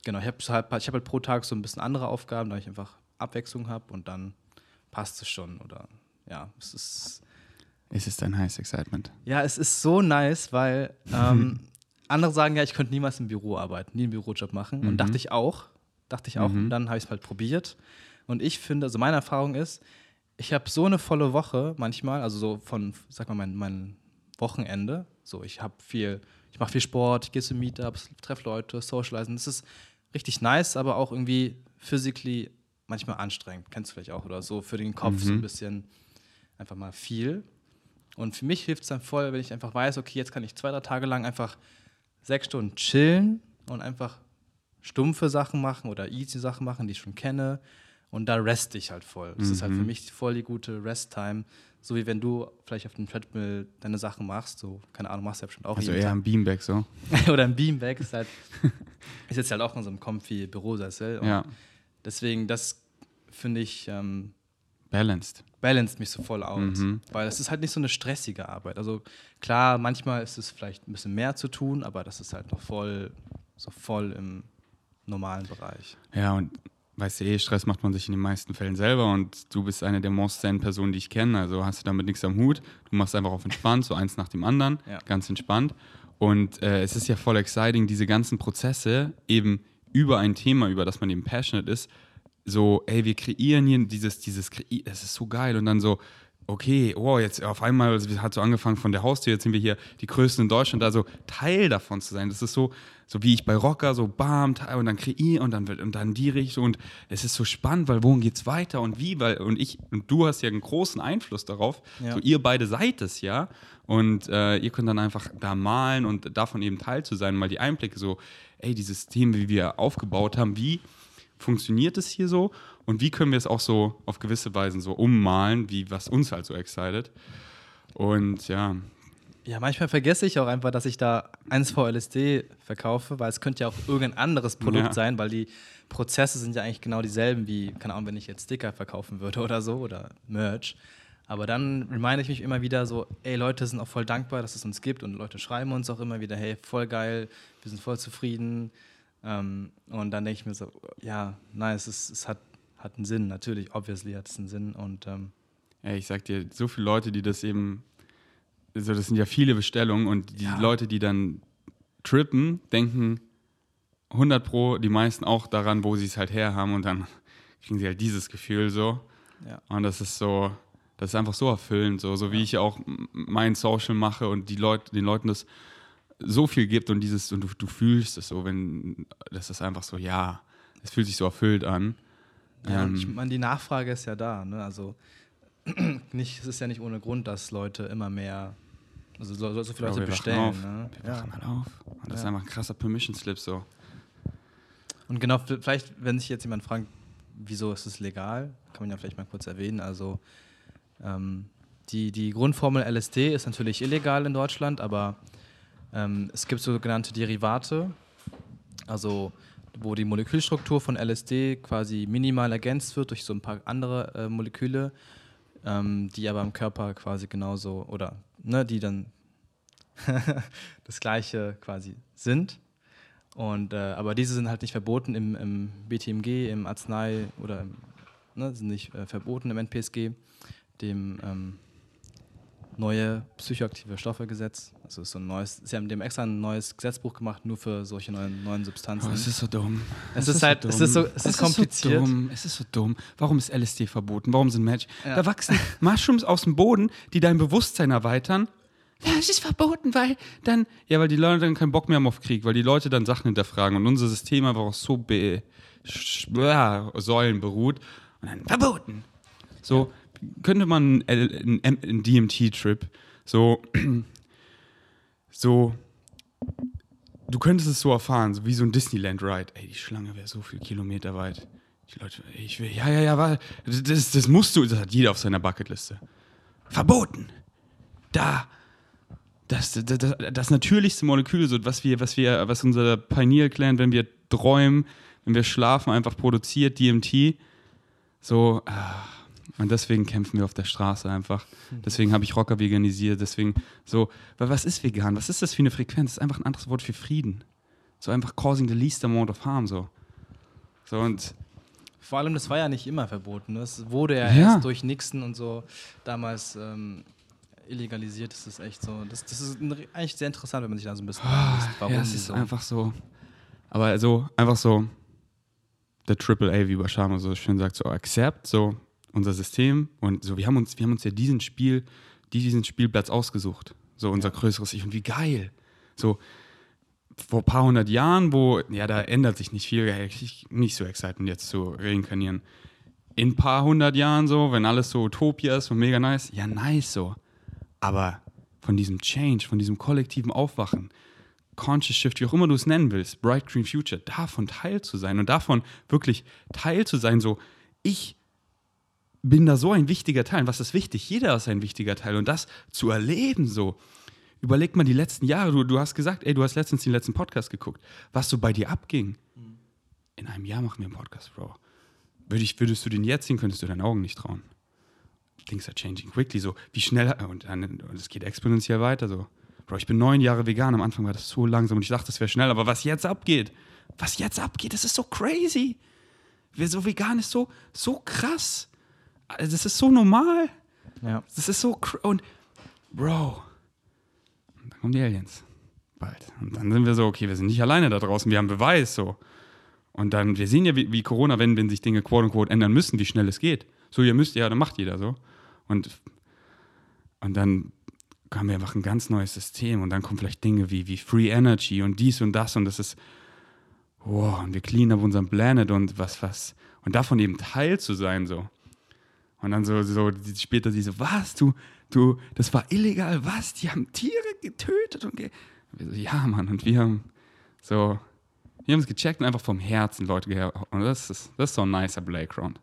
genau, ich habe halt, hab halt pro Tag so ein bisschen andere Aufgaben, da ich einfach Abwechslung habe und dann passt es schon. Oder ja, es ist. Es ist ein heißes Excitement. Ja, es ist so nice, weil ähm, andere sagen ja, ich könnte niemals im Büro arbeiten, nie einen Bürojob machen. Und Mhm. dachte ich auch. Dachte ich auch. Mhm. Und dann habe ich es halt probiert. Und ich finde, also meine Erfahrung ist, ich habe so eine volle Woche manchmal, also so von, sag mal, mein, mein Wochenende. So, ich habe viel, ich mache viel Sport, ich gehe zu Meetups, treffe Leute, socialisen. Das ist richtig nice, aber auch irgendwie physically manchmal anstrengend. Kennst du vielleicht auch oder so für den Kopf so ein Mhm. bisschen einfach mal viel. Und für mich hilft es dann voll, wenn ich einfach weiß, okay, jetzt kann ich zwei, drei Tage lang einfach sechs Stunden chillen und einfach stumpfe Sachen machen oder easy Sachen machen, die ich schon kenne. Und da rest ich halt voll. Das ist halt für Mhm. mich voll die gute Rest-Time. So wie wenn du vielleicht auf dem Treadmill deine Sachen machst, so, keine Ahnung, machst du ja bestimmt auch Also eher ein Beanbag so. Oder ein Beanbag ist halt, ich sitze halt auch in so einem comfy Bürosessel. Ja. Deswegen, das finde ich, ähm, Balanced. Balanced mich so voll aus. Mhm. Weil es ist halt nicht so eine stressige Arbeit. Also klar, manchmal ist es vielleicht ein bisschen mehr zu tun, aber das ist halt noch voll, so voll im normalen Bereich. Ja, und weißt du eh, Stress macht man sich in den meisten Fällen selber und du bist eine der most zen Personen, die ich kenne, also hast du damit nichts am Hut. Du machst einfach auf entspannt, so eins nach dem anderen, Ja. ganz entspannt. Und äh, es ist ja voll exciting, diese ganzen Prozesse eben über ein Thema, über das man eben passionate ist, so, ey, wir kreieren hier dieses, dieses, das ist so geil und dann so, okay, wow, jetzt auf einmal es hat so angefangen von der Haustür, jetzt sind wir hier die Größten in Deutschland, also Teil davon zu sein. Das ist so, so wie ich bei Rocker, so bam, und dann kreiere und dann wird und dann die Richtung und es ist so spannend, weil wohin geht's weiter und wie, weil und ich und du hast ja einen großen Einfluss darauf. Ja. So ihr beide seid es ja und äh, ihr könnt dann einfach da malen und davon eben Teil zu sein, mal die Einblicke so, ey, dieses System, wie wir aufgebaut haben, wie funktioniert es hier so und wie können wir es auch so auf gewisse Weisen so ummalen, wie was uns halt so excited. Und ja, Ja, manchmal vergesse ich auch einfach, dass ich da 1VLSD verkaufe, weil es könnte ja auch irgendein anderes Produkt Ja. sein, weil die Prozesse sind ja eigentlich genau dieselben wie, keine Ahnung, wenn ich jetzt Sticker verkaufen würde oder so oder Merch. Aber dann reminde ich mich immer wieder so, ey, Leute sind auch voll dankbar, dass es uns gibt und Leute schreiben uns auch immer wieder, hey, voll geil, wir sind voll zufrieden. Ähm, und dann denke ich mir so, ja, nein, es, ist, es hat, hat einen Sinn, natürlich, obviously hat es einen Sinn und ähm, ey, ich sag dir, so viele Leute, die das eben, also das sind ja viele Bestellungen und die Ja. Leute, die dann trippen, denken 100 pro, die meisten auch daran, wo sie es halt her haben und dann kriegen sie halt dieses Gefühl so. ja. Und das ist so, das ist einfach so erfüllend, so, so wie ich auch mein Social mache und die Leute, den Leuten das so viel gibt und dieses, und du, du fühlst es so, wenn, das ist einfach so, ja, es fühlt sich so erfüllt an. Ja, Ähm, ich meine, die Nachfrage ist ja da. Ne? Also nicht, es ist ja nicht ohne Grund, dass Leute immer mehr, also so, so viele Ja, Leute bestellen. auf. Ne? Wir wachen Ja. halt auf. Und das ist einfach ein krasser Permission Slip so. Und genau, vielleicht, wenn sich jetzt jemand fragt, wieso ist es legal, kann man ja vielleicht mal kurz erwähnen. Also ähm, die, die Grundformel LSD ist natürlich illegal in Deutschland, aber ähm, es gibt sogenannte Derivate, also wo die Molekülstruktur von LSD quasi minimal ergänzt wird durch so ein paar andere äh, Moleküle, ähm, die aber im Körper quasi genauso oder ne, die dann das gleiche quasi sind. Und, äh, aber diese sind halt nicht verboten im, im BTMG, im Arznei oder im, ne, sind nicht äh, verboten im NPSG, dem ähm, neue psychoaktive Stoffe-Gesetz. Also ist so ein neues, sie haben dem extra ein neues Gesetzbuch gemacht, nur für solche neuen, neuen Substanzen. Oh, es ist so dumm. Es, ist, ist halt, so es ist so, es, ist kompliziert. so dumm. Es ist so dumm. Warum ist LSD verboten? Warum sind Match? Ja. Da wachsen Mushrooms aus dem Boden, die dein Bewusstsein erweitern. Ja, es ist verboten, weil dann. Ja, weil die Leute dann keinen Bock mehr haben auf Krieg, weil die Leute dann Sachen hinterfragen und unser System einfach auch so be ja, Säulen beruht. Und dann verboten. So, könnte man einen, einen DMT-Trip so, so, du könntest es so erfahren, so wie so ein Disneyland-Ride. Ey, die Schlange wäre so viel Kilometer weit. Die Leute, ich will, ja, ja, ja, das, das musst du, das hat jeder auf seiner Bucketliste. Verboten. Da. Das, das, das, das natürlichste Molekül, so was wir, was wir, was unser Pineal-Clan, wenn wir träumen, wenn wir schlafen, einfach produziert, DMT. So, ah und deswegen kämpfen wir auf der Straße einfach. Deswegen habe ich Rocker veganisiert. Deswegen so, weil was ist vegan? Was ist das für eine Frequenz? Das ist einfach ein anderes Wort für Frieden. So einfach causing the least amount of harm. So. So und. Vor allem, das war ja nicht immer verboten. Das ne? wurde ja, ja. erst durch Nixon und so damals ähm, illegalisiert. Das ist echt so. Das, das ist eigentlich sehr interessant, wenn man sich da so ein bisschen oh, warum Ja, es ist so. einfach so. Aber also, einfach so, der Triple A, wie Bashama so schön sagt, so accept, so unser System und so, wir haben uns, wir haben uns ja diesen Spiel, diesen Spielplatz ausgesucht. So unser größeres Ich. Und wie geil. So, vor ein paar hundert Jahren, wo, ja, da ändert sich nicht viel, ich nicht so excited, jetzt zu reinkarnieren. In ein paar hundert Jahren so, wenn alles so Utopia ist und mega nice, ja, nice so. Aber von diesem Change, von diesem kollektiven Aufwachen, Conscious Shift, wie auch immer du es nennen willst, Bright Green Future, davon Teil zu sein und davon wirklich Teil zu sein, so, ich bin da so ein wichtiger Teil. Und was ist wichtig? Jeder ist ein wichtiger Teil. Und das zu erleben so. Überleg mal die letzten Jahre. Du, du hast gesagt, ey, du hast letztens den letzten Podcast geguckt. Was so bei dir abging. In einem Jahr machen wir einen Podcast, Bro. Würde ich, würdest du den jetzt sehen, könntest du deinen Augen nicht trauen. Things are changing quickly. So, wie schnell, und es geht exponentiell weiter. So. Bro, ich bin neun Jahre vegan. Am Anfang war das so langsam und ich dachte, das wäre schnell. Aber was jetzt abgeht, was jetzt abgeht, das ist so crazy. So vegan ist so, so krass. Also, das ist so normal. Ja. Das ist so. Und, Bro. Und dann kommen die Aliens. Bald. Und dann sind wir so, okay, wir sind nicht alleine da draußen, wir haben Beweis so. Und dann, wir sehen ja, wie, wie Corona, wenn, wenn sich Dinge quote unquote ändern müssen, wie schnell es geht. So, ihr müsst ja, dann macht jeder so. Und, und dann haben wir einfach ein ganz neues System und dann kommen vielleicht Dinge wie, wie Free Energy und dies und das und das ist, wow, und wir clean up unseren Planet und was, was. Und davon eben Teil zu sein, so. Und dann so, so später sie so, was, du, du, das war illegal, was? Die haben Tiere getötet und ge wir so, ja, Mann, und wir haben so, wir haben es gecheckt und einfach vom Herzen Leute gehört. Und das ist, das ist so ein nicer Playground.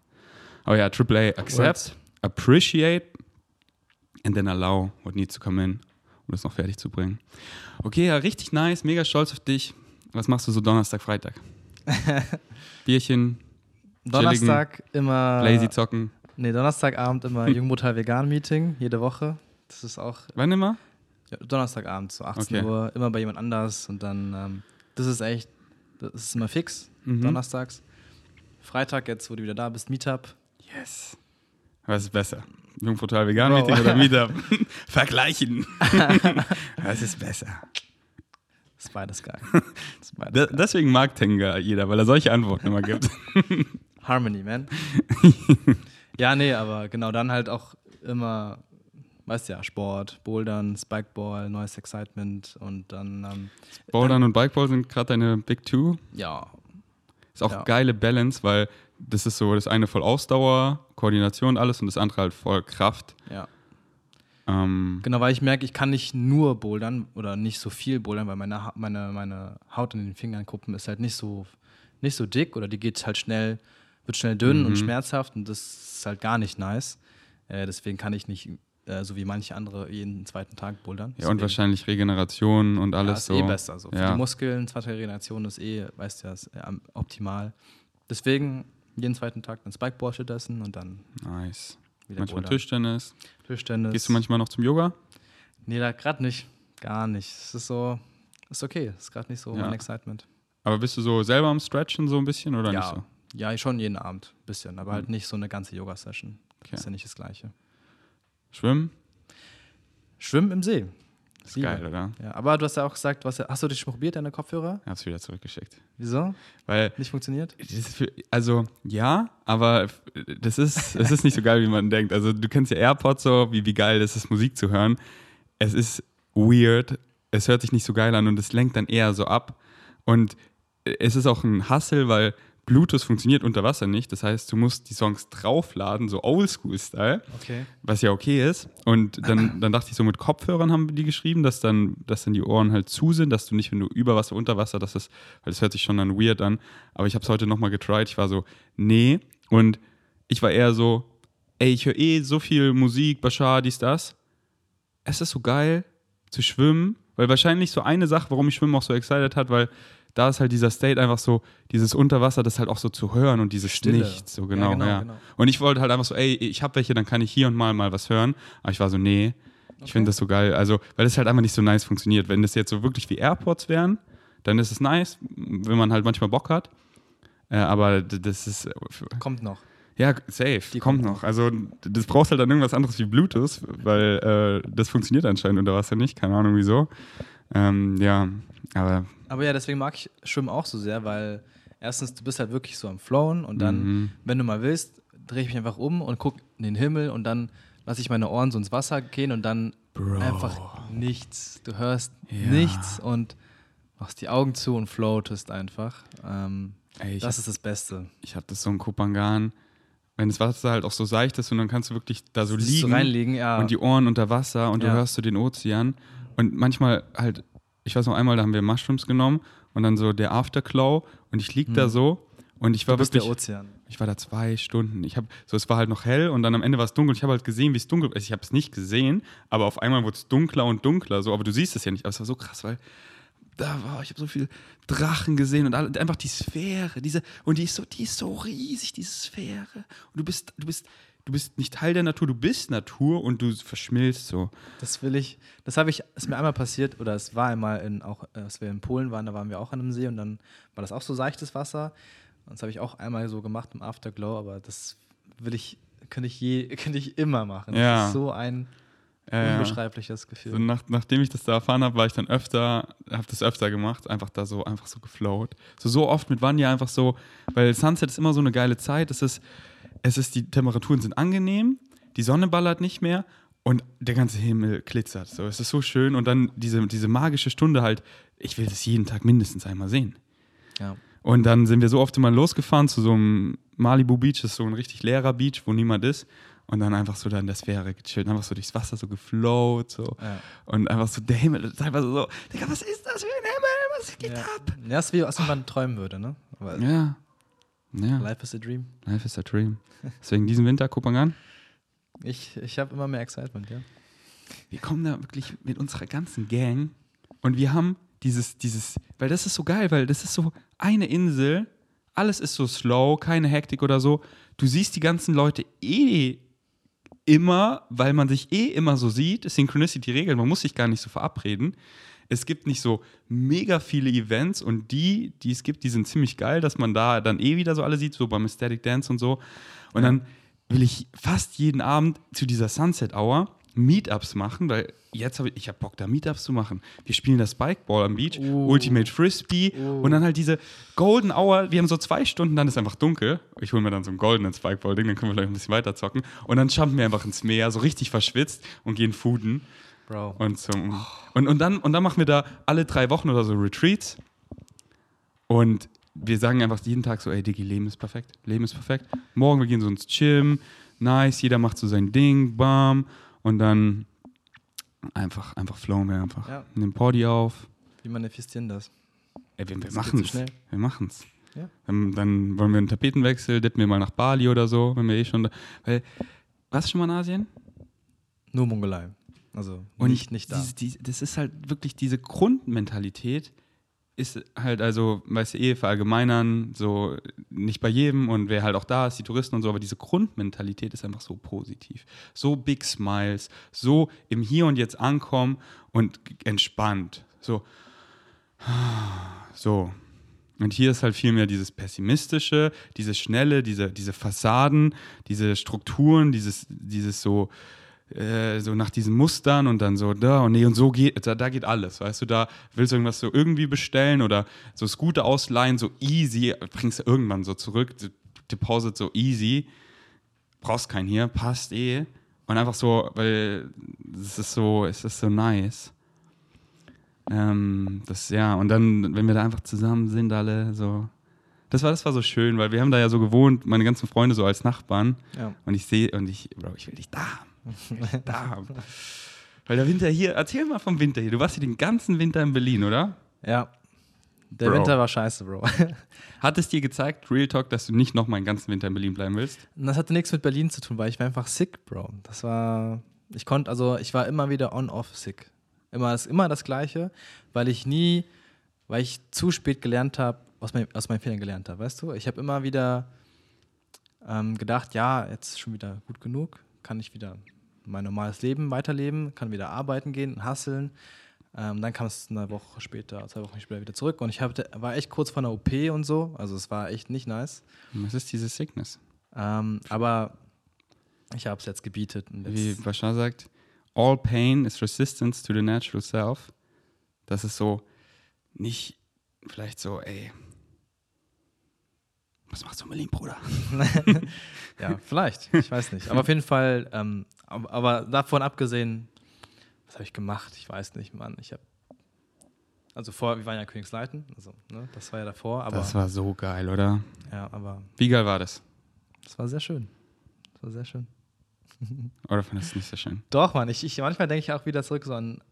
Aber ja, AAA, accept, What? appreciate, and then allow what needs to come in, um das noch fertig zu bringen. Okay, ja, richtig nice, mega stolz auf dich. Was machst du so Donnerstag, Freitag? Bierchen, Donnerstag immer lazy zocken. Nee, Donnerstagabend immer Jungmutter Vegan Meeting, jede Woche. Das ist auch. Wann immer? Ja, Donnerstagabend, so 18 okay. Uhr, immer bei jemand anders. Und dann, ähm, das ist echt, das ist immer fix, mhm. donnerstags. Freitag, jetzt, wo du wieder da bist, Meetup. Yes. Was ist besser? Jungportal Vegan Meeting Bro. oder Meetup? Vergleichen. Was ist besser? Das ist beides geil. Ist beides geil. Deswegen mag Tenga jeder, weil er solche Antworten immer gibt. Harmony, man. Ja, nee, aber genau dann halt auch immer, weißt du ja, Sport, Bouldern, Spikeball, neues Excitement und dann. Ähm, Bouldern und Bikeball sind gerade deine Big Two. Ja. Ist auch ja. geile Balance, weil das ist so das eine voll Ausdauer, Koordination, alles und das andere halt voll Kraft. Ja. Ähm, genau, weil ich merke, ich kann nicht nur bouldern oder nicht so viel bouldern, weil meine, meine, meine Haut in den Fingerkuppen ist halt nicht so nicht so dick oder die geht halt schnell, wird schnell dünn Mhm. und schmerzhaft und das ist halt gar nicht nice. Äh, deswegen kann ich nicht, äh, so wie manche andere, jeden zweiten Tag bouldern. Ja, und wahrscheinlich Regeneration und ja, alles ist so. eh besser. So. Für Ja. die Muskeln, zweite Regeneration ist eh, weißt du ja, ist, äh, optimal. Deswegen jeden zweiten Tag ein Spikeball stattdessen und dann Nice. wieder Manchmal bouldern. Tischtennis. Tischtennis. Gehst du manchmal noch zum Yoga? Nee, da gerade nicht. Gar nicht. Es ist so, ist okay. Es ist gerade nicht so Ja. mein Excitement. Aber bist du so selber am Stretchen so ein bisschen oder ja. nicht so? Ja, schon jeden Abend. Bisschen. Aber Mhm. halt nicht so eine ganze Yoga-Session. Das Okay. ist ja nicht das Gleiche. Schwimmen? Schwimmen im See. Ist geil, oder? Ja, aber du hast ja auch gesagt, was, hast du dich schon probiert, deine Kopfhörer? Hab's wieder zurückgeschickt. Wieso? Weil Nicht funktioniert? Das für, also ja, aber das ist, es ist nicht so geil, wie man denkt. Also du kennst ja AirPods so, wie, wie geil es ist, Musik zu hören. Es ist weird, es hört sich nicht so geil an und es lenkt dann eher so ab. Und es ist auch ein Hassel, weil Bluetooth funktioniert unter Wasser nicht. Das heißt, du musst die Songs draufladen, so Oldschool-Style Okay. was ja okay ist. Und dann, dann dachte ich so, mit Kopfhörern haben die geschrieben, dass dann, dass dann die Ohren halt zu sind, dass du nicht, wenn du über Wasser, unter Wasser, dass das, weil das hört sich schon dann weird an. Aber ich habe es heute nochmal getried. Ich war so, nee. Und ich war eher so, ey, ich höre eh so viel Musik, Bashar, dies, das. Es ist so geil zu schwimmen, weil wahrscheinlich so eine Sache, warum ich Schwimmen auch so excited hat, weil da ist halt dieser State einfach so, dieses Unterwasser, das halt auch so zu hören und dieses Stille. Nichts, so genau, Ja, genau, ja. genau. Und ich wollte halt einfach so, ey, ich habe welche, dann kann ich hier und mal mal was hören. Aber ich war so, nee, ich Okay. finde das so geil. Also, weil das halt einfach nicht so nice funktioniert. Wenn das jetzt so wirklich wie AirPods wären, dann ist es nice, wenn man halt manchmal Bock hat. Äh, aber das ist, Kommt noch. ja, safe, Die kommt kommt noch. Also, das brauchst halt dann irgendwas anderes wie Bluetooth, weil äh, das funktioniert anscheinend unter Wasser nicht. Keine Ahnung wieso. Ähm, ja, aber Aber ja, deswegen mag ich Schwimmen auch so sehr, weil erstens, du bist halt wirklich so am Flowen und dann, Mhm. wenn du mal willst, drehe ich mich einfach um und gucke in den Himmel und dann lasse ich meine Ohren so ins Wasser gehen und dann Bro. einfach nichts. Du hörst Ja. nichts und machst die Augen zu und floatest einfach. Ähm, ey, das ist das Beste. Ich hatte so einen Kopangan, wenn das Wasser halt auch so seicht ist und dann kannst du wirklich da so liegen so ja. und die Ohren unter Wasser und du Ja. hörst so den Ozean. Und manchmal halt, ich weiß noch einmal, da haben wir Mushrooms genommen und dann so der Afterclaw und ich lieg da so und ich war Hm. du bist wirklich, der Ozean. ich war da zwei Stunden. Ich habe so, es war halt noch hell und dann am Ende war es dunkel. Ich habe halt gesehen, wie es dunkel ist. Ich habe es nicht gesehen, aber auf einmal wurde es dunkler und dunkler. So, aber du siehst es ja nicht. Aber es war so krass, weil da war, ich habe so viele Drachen gesehen und einfach die Sphäre, diese und die ist so, die ist so riesig, diese Sphäre. Und du bist, du bist, du bist nicht Teil der Natur, du bist Natur und du verschmilzt so. Das will ich, das habe ich, ist mir einmal passiert, oder es war einmal in, auch, äh, als wir in Polen waren, da waren wir auch an einem See und dann war das auch so seichtes Wasser. Und das habe ich auch einmal so gemacht im Afterglow, aber das will ich, könnte ich je, könnte ich immer machen. Ja. Das ist so ein ja. unbeschreibliches Gefühl. So nach, nachdem ich das da erfahren habe, war ich dann öfter, habe das öfter gemacht, einfach da so, einfach so geflowt. So, so oft mit Vanya einfach so, weil Sunset ist immer so eine geile Zeit. Es ist, es ist, die Temperaturen sind angenehm, die Sonne ballert nicht mehr und der ganze Himmel glitzert. So, es ist so schön und dann diese, diese magische Stunde halt, ich will das jeden Tag mindestens einmal sehen. ja. Und dann sind wir so oft immer losgefahren zu so einem Malibu Beach, das ist so ein richtig leerer Beach, wo niemand ist. Und dann einfach so da in der Sphäre gechillt, einfach so durchs Wasser so geflowt, so. Ja. Und einfach so, der Himmel ist einfach so, Digga, was ist das für ein Himmel? Was geht Ja. ab? ja, ist wie, als wenn man träumen würde, ne? Aber Ja. Ja, Life is a dream. life is a dream. Deswegen diesen Winter, Kopangan, Ich, ich habe immer mehr Excitement, ja. wir kommen da wirklich mit unserer ganzen Gang und wir haben dieses, dieses, weil das ist so geil, weil das ist so eine Insel, alles ist so slow, keine Hektik oder so. Du siehst die ganzen Leute eh immer, weil man sich eh immer so sieht, Synchronicity-Regeln, man muss sich gar nicht so verabreden. Es gibt nicht so mega viele Events und die, die es gibt, die sind ziemlich geil, dass man da dann eh wieder so alle sieht, so beim Aesthetic Dance und so. Und dann will ich fast jeden Abend zu dieser Sunset Hour Meetups machen, weil jetzt habe ich, ich habe Bock, da Meetups zu machen. Wir spielen das Spikeball am Beach, Uh. Ultimate Frisbee und dann halt diese Golden Hour. Wir haben so zwei Stunden, dann ist einfach dunkel. Ich hole mir dann so einen goldenen Spikeball-Ding, dann können wir gleich ein bisschen weiter zocken. Und dann jumpen wir einfach ins Meer, so richtig verschwitzt und gehen fooden. Bro. Und, zum, und, und, dann, und dann machen wir da alle drei Wochen oder so Retreats. Und wir sagen einfach jeden Tag so, ey Diggi, Leben ist perfekt. Leben ist perfekt. Morgen, wir gehen so ins Gym. Nice, jeder macht so sein Ding, bam. Und dann einfach, einfach flowen wir einfach. Ja. Nehmen Party auf. Wie manifestieren das? Ey, wir, wir so schnell. Wir machen's. Ja. Ähm, dann wollen wir einen Tapetenwechsel, dippen wir mal nach Bali oder so, wenn wir eh schon da. Weil, warst du schon mal in Asien? Nur Mongolei. Also Und nicht, nicht da. Diese, diese, das ist halt wirklich diese Grundmentalität, ist halt also, weißt du, eh verallgemeinern, so nicht bei jedem und wer halt auch da ist, die Touristen und so, aber diese Grundmentalität ist einfach so positiv. So Big Smiles, so im Hier und Jetzt ankommen und entspannt. So, so. Und hier ist halt viel mehr dieses Pessimistische, dieses Schnelle, diese, diese Fassaden, diese Strukturen, dieses, dieses so, äh, so nach diesen Mustern und dann so, da und nee, und so geht, da, da geht alles, weißt du, da willst du irgendwas so irgendwie bestellen oder so Scooter ausleihen, so easy, bringst du irgendwann so zurück, Deposit so easy, brauchst keinen hier, passt eh. Und einfach so, weil es ist so, es ist so nice. Ähm, das, ja, und dann, wenn wir da einfach zusammen sind, alle so. Das war, das war so schön, weil wir haben da ja so gewohnt, meine ganzen Freunde so als Nachbarn. Ja. Und ich sehe, und ich, Bro, ich will dich da haben. Da. Weil der Winter hier, erzähl mal vom Winter hier. Du warst hier den ganzen Winter in Berlin, oder? ja. Der Bro. Winter war scheiße, Bro. Hat es dir gezeigt, Real Talk, dass du nicht noch mal den ganzen Winter in Berlin bleiben willst? Das hatte nichts mit Berlin zu tun, weil ich war einfach sick, Bro. Das war. Ich konnte, also ich war immer wieder on-off sick. Immer das, immer das Gleiche, weil ich nie, weil ich zu spät gelernt habe, aus, mein, aus meinen Fehlern gelernt habe, weißt du? Ich habe immer wieder ähm, gedacht, ja, jetzt ist schon wieder gut genug, kann ich wieder mein normales Leben weiterleben, kann wieder arbeiten gehen, hasseln. Ähm, dann kam es eine Woche später, zwei Wochen später wieder zurück und ich hab, war echt kurz vor einer OP und so, also es war echt nicht nice. Was ist diese Sickness? Ähm, aber ich habe es jetzt gebietet. Und Wie jetzt, Bashar sagt, all pain is resistance to the natural self. Das ist so nicht vielleicht so, ey, was machst du in Berlin, Bruder? ja, vielleicht, ich weiß nicht. Aber auf jeden Fall, ähm, aber, davon abgesehen, was habe ich gemacht? Ich weiß nicht, Mann. Ich habe, also vor, wir waren ja Königsleiten, also ne, das war ja davor, aber das war so geil, oder? ja, aber Wie geil war das? das war sehr schön. Das war sehr schön. Oder fandest du es nicht so schön? Doch, Mann, ich, ich manchmal denke ich auch wieder zurück so an,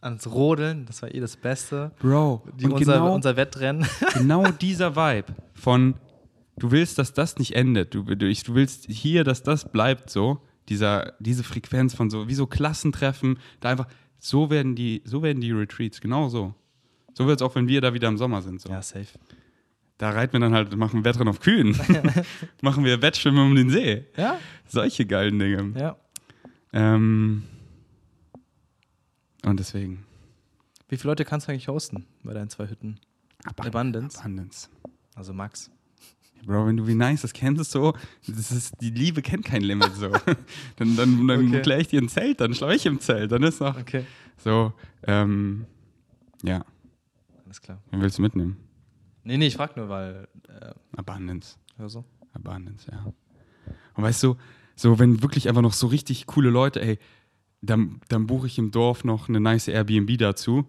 ans Rodeln, das war eh das Beste. Bro, Die, unser, genau, unser Wettrennen. genau dieser Vibe von, du willst, dass das nicht endet. Du, du, ich- du willst hier, dass das bleibt so. Dieser, diese Frequenz von so, wie so Klassentreffen, da einfach, so werden die, so werden die Retreats, genau so. So wird es auch, wenn wir da wieder im Sommer sind. So. ja, safe. Da reiten wir dann halt, machen wir Wettrennen auf Kühen. machen wir Wettschwimmen um den See. Ja, Solche geilen Dinge. ja. Ähm, und deswegen. Wie viele Leute kannst du eigentlich hosten bei deinen zwei Hütten? Abundance. Abundance. Also Max. Bro, wenn du wie nice das kennst, so, das ist, die Liebe kennt kein Limit, so. dann dann, dann Okay. klär ich dir ein Zelt, dann schlafe ich im Zelt, dann ist noch Okay. so, ähm, ja, Alles klar. wen willst du mitnehmen? Nee, nee, ich frag nur, weil. Äh, Abundance, so. Abundance, ja. Und weißt du, so, wenn wirklich einfach noch so richtig coole Leute, ey, dann, dann buche ich im Dorf noch eine nice Airbnb dazu.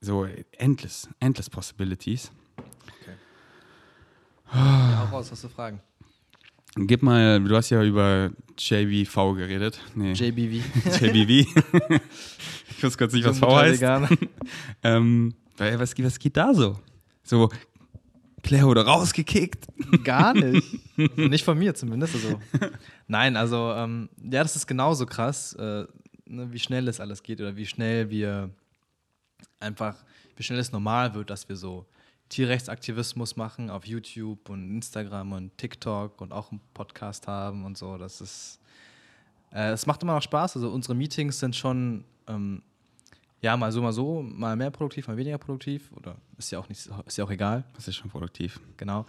So, endless, endless possibilities. Ja, auch raus, hast du Fragen? Gib mal, du hast ja über JBV geredet. Nee, JBV. JBV. ich wusste kurz nicht, was V heißt. Ähm, was, was geht da so? So, Claire wurde rausgekickt. Gar nicht. Also nicht von mir zumindest. Also. Nein, also, ähm, ja, das ist genauso krass, äh, ne, wie schnell das alles geht oder wie schnell wir einfach, wie schnell es normal wird, dass wir so Tierrechtsaktivismus machen auf YouTube und Instagram und TikTok und auch einen Podcast haben und so. Das ist, äh, es macht immer noch Spaß. Also unsere Meetings sind schon, ähm, ja, mal so, mal so, mal mehr produktiv, mal weniger produktiv. Oder ist ja auch nicht, ist ja auch egal, Das ist schon produktiv. genau.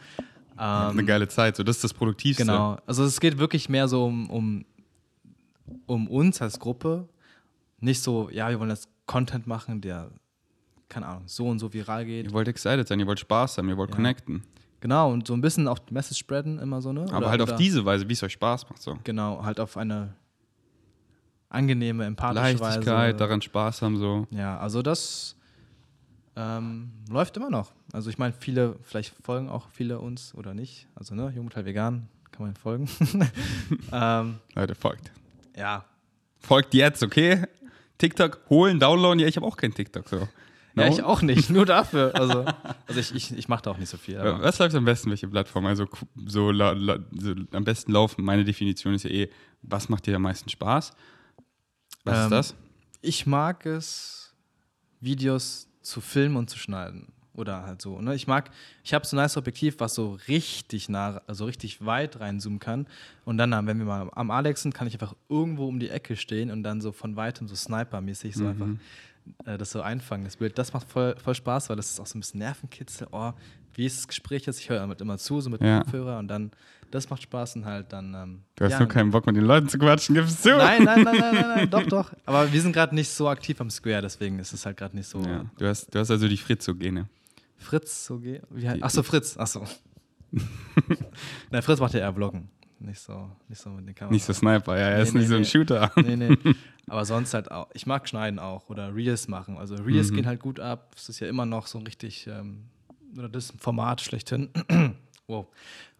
Eine Ähm, geile Zeit. So, das ist das Produktivste. Genau. Also es geht wirklich mehr so um, um, um uns als Gruppe. Nicht so, ja, wir wollen jetzt Content machen, der, keine Ahnung, so und so viral geht. Ihr wollt excited sein, ihr wollt Spaß haben, ihr wollt Ja. connecten. Genau, und so ein bisschen auch Message spreaden, immer so, ne? Aber Oder- halt auf diese Weise, wie es euch Spaß macht. So. Genau, halt auf eine angenehme, empathische Leichtigkeit, Weise. daran Spaß haben. So. Ja, also das ähm, läuft immer noch. Also ich meine, viele, vielleicht folgen auch viele uns oder nicht. Also ne, Jungmetall vegan, kann man folgen. ähm, Leute, folgt. ja, Folgt jetzt, okay? TikTok holen, downloaden. Ja, ich habe auch kein TikTok. So. Ja, ich auch nicht, nur dafür. Also, also ich, ich, ich mache da auch nicht so viel. aber- Was läuft am besten, welche Plattform? Also so, la, la, so am besten laufen. Meine Definition ist ja eh, was macht dir am meisten Spaß? Was ist Ähm, das? Ich mag es, Videos zu filmen und zu schneiden. Oder halt so. Ne? Ich mag, ich habe so ein nice Objektiv, was so richtig nah, also richtig weit reinzoomen kann. Und dann, wenn wir mal am Alex sind, kann ich einfach irgendwo um die Ecke stehen und dann so von weitem so Sniper-mäßig so einfach äh, das so einfangen, das Bild. Das macht voll, voll Spaß, weil das ist auch so ein bisschen Nervenkitzel. Oh, wie ist das Gespräch jetzt? Ich höre damit immer zu, so mit Ja. Kopfhörer und dann, das macht Spaß und halt dann. Ähm, Du hast ja, nur keinen Bock, mit den Leuten zu quatschen, gibst du? Nein, nein, nein, nein, nein, nein, doch, doch. Aber wir sind gerade nicht so aktiv am Square, deswegen ist es halt gerade nicht so. Ja, du, hast, du hast also die Fritzo-Gene. Fritz, so geht. Wie heißt- Die- Ach so, Fritz, ach so. Nein, Fritz macht ja eher Vloggen. Nicht so, nicht so mit den Kameras. Nicht so Sniper, ja, er Nee, ist nee, nicht so ein nee. Shooter. Nee, nee. Aber sonst halt auch. Ich mag schneiden auch oder Reels machen. Also Reels Mhm. gehen halt gut ab. Es ist ja immer noch so ein richtig, ähm, oder das ist ein Format schlechthin. wow.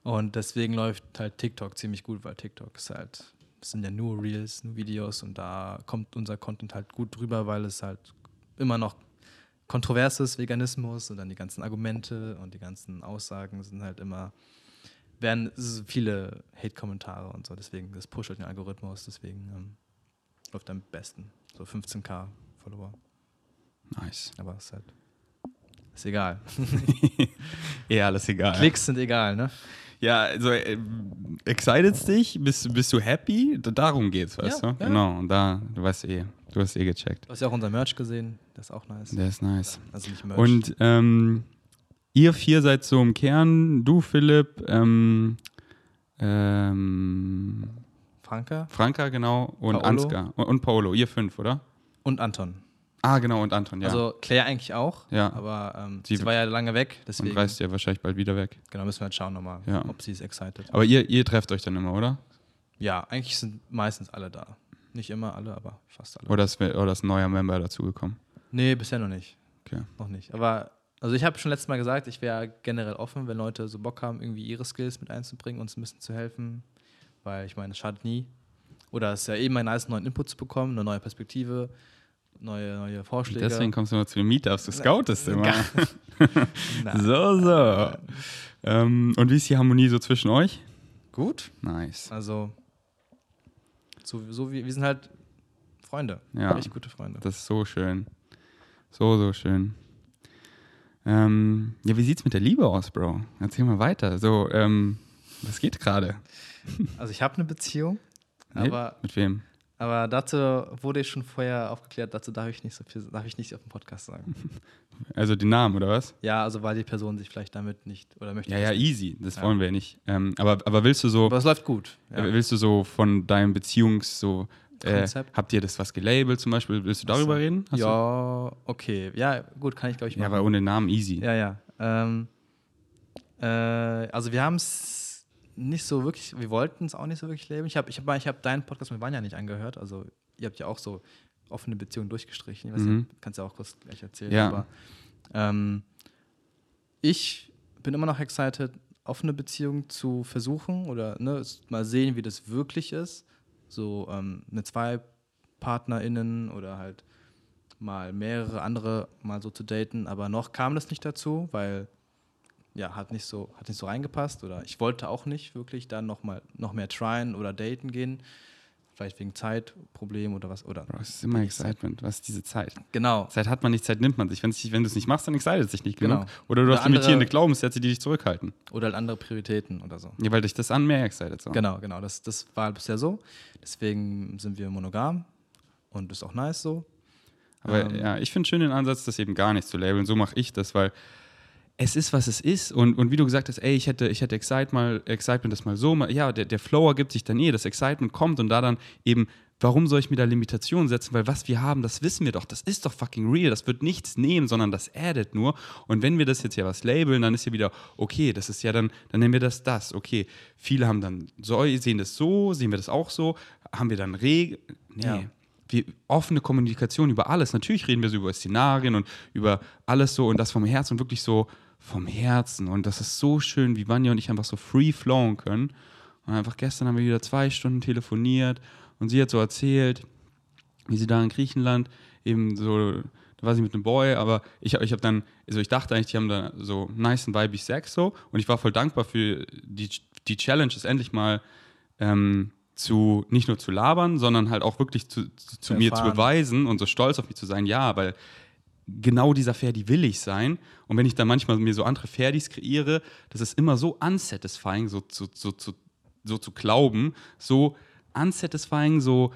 Und deswegen läuft halt TikTok ziemlich gut, weil TikTok ist halt, das sind ja nur Reels, nur Videos und da kommt unser Content halt gut drüber, weil es halt immer noch kontrovers ist, Veganismus und dann die ganzen Argumente und die ganzen Aussagen sind halt immer, werden es viele Hate-Kommentare und so, deswegen, das pusht halt den Algorithmus, deswegen ähm, läuft am besten. So 15k Follower. Nice. Aber ist halt. Ist egal. Ja, alles egal. Klicks sind egal, ne? Ja, also äh, excited's dich? Bist, bist du happy? Da- Darum geht's, weißt Ja, du? ja. Genau, und da, du weißt eh, du hast eh gecheckt. Du hast ja auch unser Merch gesehen, das ist auch nice. Der ist nice. Also nicht Merch. Und ähm, ihr vier seid so im Kern, du, Philipp, ähm, ähm, Franka Franka, genau, und Paolo. Ansgar. Und, und Paolo, ihr fünf, oder? und Anton. Ah, genau, und Anton, ja. Also Claire eigentlich auch, Ja. aber ähm, Sie- sie, war ja lange weg, und deswegen reist ja wahrscheinlich bald wieder weg. genau, müssen wir jetzt schauen nochmal, Ja. ob sie ist excited. Aber ihr, ihr trefft euch dann immer, oder? Ja, eigentlich sind meistens alle da. Nicht immer alle, aber fast alle. Oder ist, oder ist ein neuer Member dazugekommen? Nee, bisher noch nicht. Okay. Noch nicht. Aber also ich habe schon letztes Mal gesagt, ich wäre generell offen, wenn Leute so Bock haben, irgendwie ihre Skills mit einzubringen, uns ein bisschen zu helfen. Weil ich meine, es schadet nie. Oder es ist ja eben mal nice, neuen Input zu bekommen, eine neue Perspektive, neue, neue Vorschläge. Deswegen kommst du immer zu den Meetups, du scoutest immer. So, so. Ähm, und wie ist die Harmonie so zwischen euch? Gut. Nice. Also, so, so wie, wir sind halt Freunde. Ja. Echt gute Freunde. Das ist so schön. So, so schön. Ähm, ja, wie sieht's mit der Liebe aus, Bro? Erzähl mal weiter. So, ähm, was geht gerade? Also, ich habe eine Beziehung, Nee? aber, Mit wem? aber dazu wurde ich schon vorher aufgeklärt, dazu darf ich nicht so viel, darf ich nicht auf dem Podcast sagen. Also den Namen, oder was? Ja, also weil die Person sich vielleicht damit nicht oder möchte. Ja, ja, easy. Das Ja. wollen wir nicht. Ähm, aber, aber willst du so, Aber es läuft gut. Ja. willst du so von deinem Beziehungs so, äh, habt ihr das was gelabelt zum Beispiel? Willst du darüber reden? Hast ja, okay. Ja, gut, kann ich glaube ich Du? Ja, machen. aber ohne Namen easy. Ja, ja. Ähm, äh, also wir haben es nicht so wirklich, wir wollten es auch nicht so wirklich leben. Ich habe ich hab, ich hab deinen Podcast mit Vanya nicht angehört. Also ihr habt ja auch so offene Beziehungen durchgestrichen. Ich weiß Mhm. nicht, kannst du auch kurz gleich erzählen. Ja. Aber ähm, ich bin immer noch excited, offene Beziehungen zu versuchen oder ne, mal sehen, wie das wirklich ist. So ähm, mit zwei PartnerInnen oder halt mal mehrere andere mal so zu daten, aber noch kam das nicht dazu, weil ja, hat nicht so, hat nicht so reingepasst oder ich wollte auch nicht wirklich dann noch mal noch mehr tryen oder daten gehen. Vielleicht wegen Zeitproblem oder was oder Bro, es ist immer Excitement. Was ist diese Zeit? genau. Zeit hat man nicht, Zeit nimmt man sich. Wenn's wenn du es nicht machst, dann excited sich nicht Genau. genug. Oder du Oder hast limitierende andere- Glaubenssätze, die dich zurückhalten. Oder halt andere Prioritäten oder so. Ja, weil dich das an mehr excited so. Genau, genau. Das, das war bisher so. Deswegen sind wir monogam und ist auch nice so. Aber Ähm, ja, ich finde schön den Ansatz, das eben gar nicht zu labeln. So mache ich das, weil es ist, was es ist. Und, und wie du gesagt hast, ey, ich hätte, ich hätte Excite mal, Excitement das mal so. Mal, ja, der, der Flow ergibt sich dann eh, das Excitement kommt und da dann eben, warum soll ich mir da Limitationen setzen? Weil was wir haben, das wissen wir doch. Das ist doch fucking real. Das wird nichts nehmen, sondern das addet nur. Und wenn wir das jetzt ja was labeln, dann ist ja wieder, okay, das ist ja dann, dann nennen wir das das. Okay, viele haben dann so, sehen das so, sehen wir das auch so. Haben wir dann Regeln? Nee Ja. wir, offene Kommunikation über alles. Natürlich reden wir so über Szenarien und über alles so und das vom Herzen und wirklich so vom Herzen. Und das ist so schön, wie Vanja und ich einfach so free flowen können. Und einfach gestern haben wir wieder zwei Stunden telefoniert und sie hat so erzählt, wie sie da in Griechenland eben so, da war sie mit einem Boy, aber ich, ich habe dann, also ich dachte eigentlich, die haben da so nice und vibey Sex so und ich war voll dankbar für die, die Challenge, es endlich mal ähm, zu, nicht nur zu labern, sondern halt auch wirklich zu, zu, zu mir zu beweisen und so stolz auf mich zu sein, ja, weil genau dieser Ferdi will ich sein. Und wenn ich dann manchmal mir so andere Ferdis kreiere, das ist immer so unsatisfying, so, so, so, so, so zu glauben, so unsatisfying, so,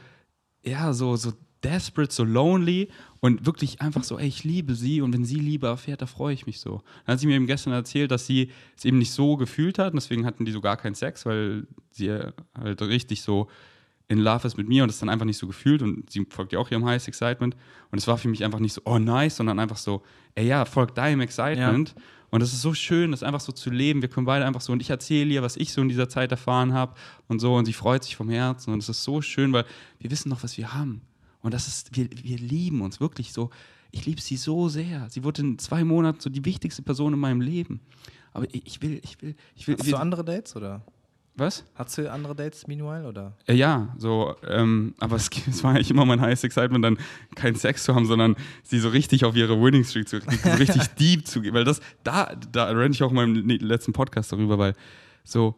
ja, so, so desperate, so lonely und wirklich einfach so, ey, ich liebe sie und wenn sie Liebe erfährt, da freue ich mich so. Dann hat sie mir eben gestern erzählt, dass sie es eben nicht so gefühlt hat und deswegen hatten die so gar keinen Sex, weil sie halt richtig so in Love ist mit mir und es dann einfach nicht so gefühlt und sie folgt ja auch ihrem Highest Excitement und es war für mich einfach nicht so, oh nice, sondern einfach so, ey ja, folgt deinem Excitement ja. und es ist so schön, das einfach so zu leben, wir können beide einfach so und ich erzähle ihr, was ich so in dieser Zeit erfahren habe und so und sie freut sich vom Herzen und es ist so schön, weil wir wissen noch, was wir haben und das ist, wir, wir lieben uns wirklich so. Ich liebe sie so sehr. Sie wurde in zwei Monaten so die wichtigste Person in meinem Leben. Aber ich, ich will, ich will, ich will. Hast du andere Dates oder? Was? Hast du andere Dates meanwhile oder? Äh, ja, so, ähm, aber es, es, war eigentlich immer mein highest excitement, dann keinen Sex zu haben, sondern sie so richtig auf ihre Winning Streak zu so richtig deep zu gehen. Weil das, da, da renne ich auch in meinem letzten Podcast darüber, weil so,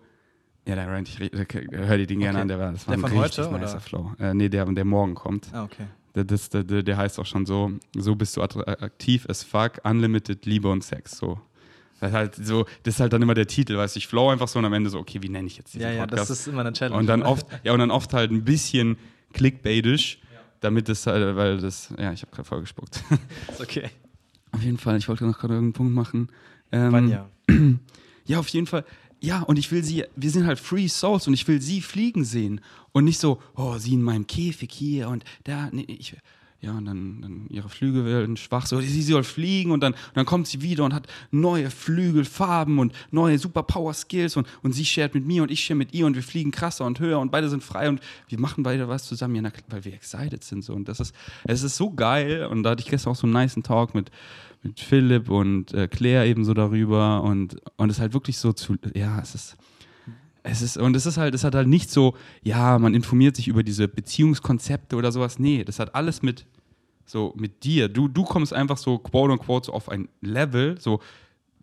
ja, da renne ich, hör dir den gerne okay. an, der war, das war der ein von richtig heute, nicer Flow. Äh, nee, der, der morgen kommt. Ah, okay. Der, das, der, der heißt auch schon so, so bist du aktiv as fuck, unlimited Liebe und Sex, so. Das ist halt so, das ist halt dann immer der Titel, weißt du, ich flow einfach so und am Ende so, okay, wie nenne ich jetzt diesen ja, ja, Podcast? Ja, das ist immer eine Challenge. Und dann oft, ja, und dann oft halt ein bisschen clickbaitisch, ja. damit das halt, weil das, ja, ich habe gerade voll gespuckt. Ist okay. Auf jeden Fall, ich wollte noch gerade irgendeinen Punkt machen. Ähm, Wann ja? Ja, auf jeden Fall. Ja, und ich will sie, wir sind halt Free Souls und ich will sie fliegen sehen. Und nicht so, oh, sie in meinem Käfig hier und da, nee, ich, ja, und dann, dann ihre Flügel werden schwach, so, sie soll fliegen und dann, und dann kommt sie wieder und hat neue Flügelfarben und neue Superpower-Skills und, und sie shared mit mir und ich share mit ihr und wir fliegen krasser und höher und beide sind frei und wir machen beide was zusammen, ja, weil wir excited sind so und das ist, es ist so geil. Und da hatte ich gestern auch so einen nice Talk mit, mit Philipp und äh, Claire eben so darüber und, und es ist halt wirklich so zu, ja, es ist, es ist, und es ist halt, es hat halt nicht so, ja, man informiert sich über diese Beziehungskonzepte oder sowas. Nee, das hat alles mit, so, mit dir. Du, du kommst einfach so, quote unquote, so auf ein Level, so,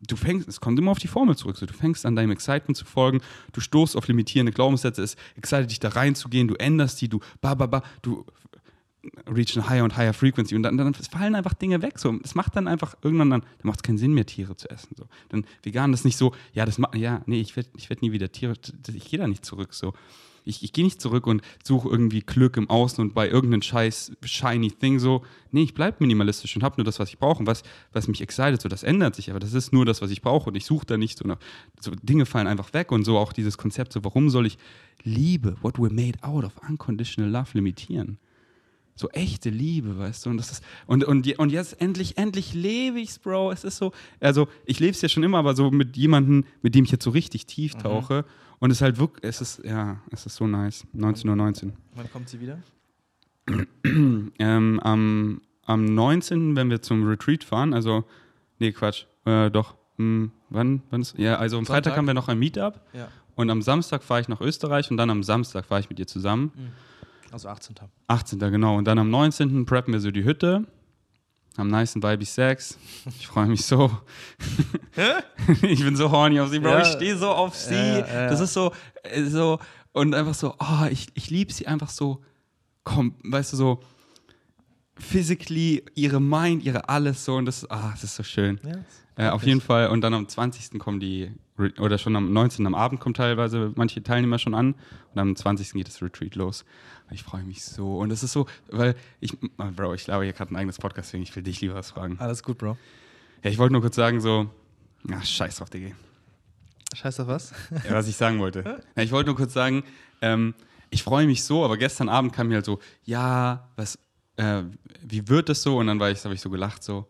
du fängst, es kommt immer auf die Formel zurück, so, du fängst an deinem Excitement zu folgen, du stoßt auf limitierende Glaubenssätze, es excited dich da reinzugehen, du änderst die, du, ba, ba, ba, du reach a higher und higher frequency und dann, dann fallen einfach Dinge weg. So. Es macht dann einfach irgendwann dann, dann macht es keinen Sinn mehr, Tiere zu essen. So. Dann vegan das nicht so, ja, das macht, ja, nee, ich werde ich werd nie wieder Tiere, ich gehe da nicht zurück. So. Ich, ich gehe nicht zurück und suche irgendwie Glück im Außen und bei irgendeinem scheiß shiny Thing so. Nee, ich bleibe minimalistisch und habe nur das, was ich brauche. Und was, was mich excited, so das ändert sich, aber das ist nur das, was ich brauche und ich suche da nicht so, so. Dinge fallen einfach weg und so auch dieses Konzept, so warum soll ich Liebe, what we're made out of, unconditional love limitieren? So echte Liebe, weißt du? Und, das ist, und, und, und jetzt endlich, endlich lebe ich's, Bro. Es ist so, also ich lebe es ja schon immer, aber so mit jemandem, mit dem ich jetzt so richtig tief mhm. tauche. Mhm. Und es ist halt wirklich, es ist, ja, es ist so nice. 19.19 Uhr. 19. Wann kommt sie wieder? ähm, am, am 19., wenn wir zum Retreat fahren, also, nee, Quatsch, äh, doch, hm, wann, wann ist, ja, also am Sonntag? Freitag haben wir noch ein Meetup. Ja. Und am Samstag fahre ich nach Österreich und dann am Samstag fahre ich mit ihr zusammen. Mhm. Also 18. 18. genau. Und dann am 19. preppen wir so die Hütte. Am nice Baby Sex. Ich freue mich so. ich bin so horny auf sie, Bro. Ja. Ich stehe so auf sie. Ja, ja, das ist so, äh, so, und einfach so, oh, ich, ich liebe sie einfach so, komm, weißt du, so physically, ihre Mind, ihre alles so. Und das, ah, das ist so schön. Äh, auf jeden Fall. Und dann am 20. kommen die oder schon am 19. am Abend kommen teilweise manche Teilnehmer schon an und am 20. geht das Retreat los. Ich freue mich so. Und es ist so, weil ich, Bro, ich glaube, hier gerade ein eigenes Podcast, deswegen ich will dich lieber was fragen. Alles gut, Bro. Ja, ich wollte nur kurz sagen, so, ach, scheiß drauf, Digga. Scheiß auf was? ja, was ich sagen wollte. Ja, ich wollte nur kurz sagen, ähm, ich freue mich so, aber gestern Abend kam mir halt so, ja, was, äh, wie wird das so? Und dann war ich, habe ich so gelacht, so,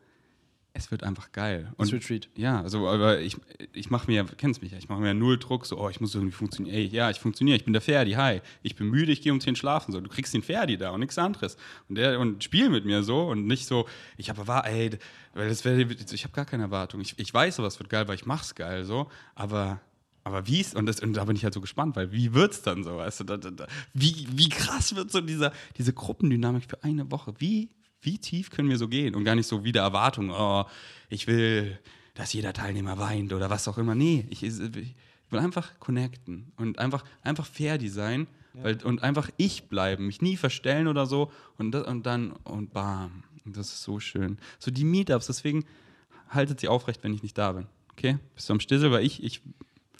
es wird einfach geil. Und, das Retreat. Ja, also, aber ich, ich mache mir, kennst mich ja, ich mache mir null Druck, so, oh, ich muss irgendwie funktionieren. Ey, ja, ich funktioniere, ich bin der Ferdi, hi. Ich bin müde, ich gehe um 10 schlafen, so. Du kriegst den Ferdi da und nichts anderes. Und der, und spiel mit mir so und nicht so, ich habe war, ey, weil das wäre, ich habe gar keine Erwartung. Ich, ich weiß, aber es wird geil, weil ich mach's geil, so. Aber aber wie ist, und, das, und da bin ich halt so gespannt, weil wie wird es dann so, weißt du, da, da, wie, wie krass wird so dieser, diese Gruppendynamik für eine Woche, wie wie tief können wir so gehen? Und gar nicht so wie der Erwartung, oh, ich will, dass jeder Teilnehmer weint oder was auch immer. Nee, ich, ich will einfach connecten und einfach, einfach fair die sein ja. weil, und einfach ich bleiben, mich nie verstellen oder so und, das, und dann und bam. Und das ist so schön. So die Meetups, deswegen haltet sie aufrecht, wenn ich nicht da bin. Okay? Bist du am Stissel, weil ich, ich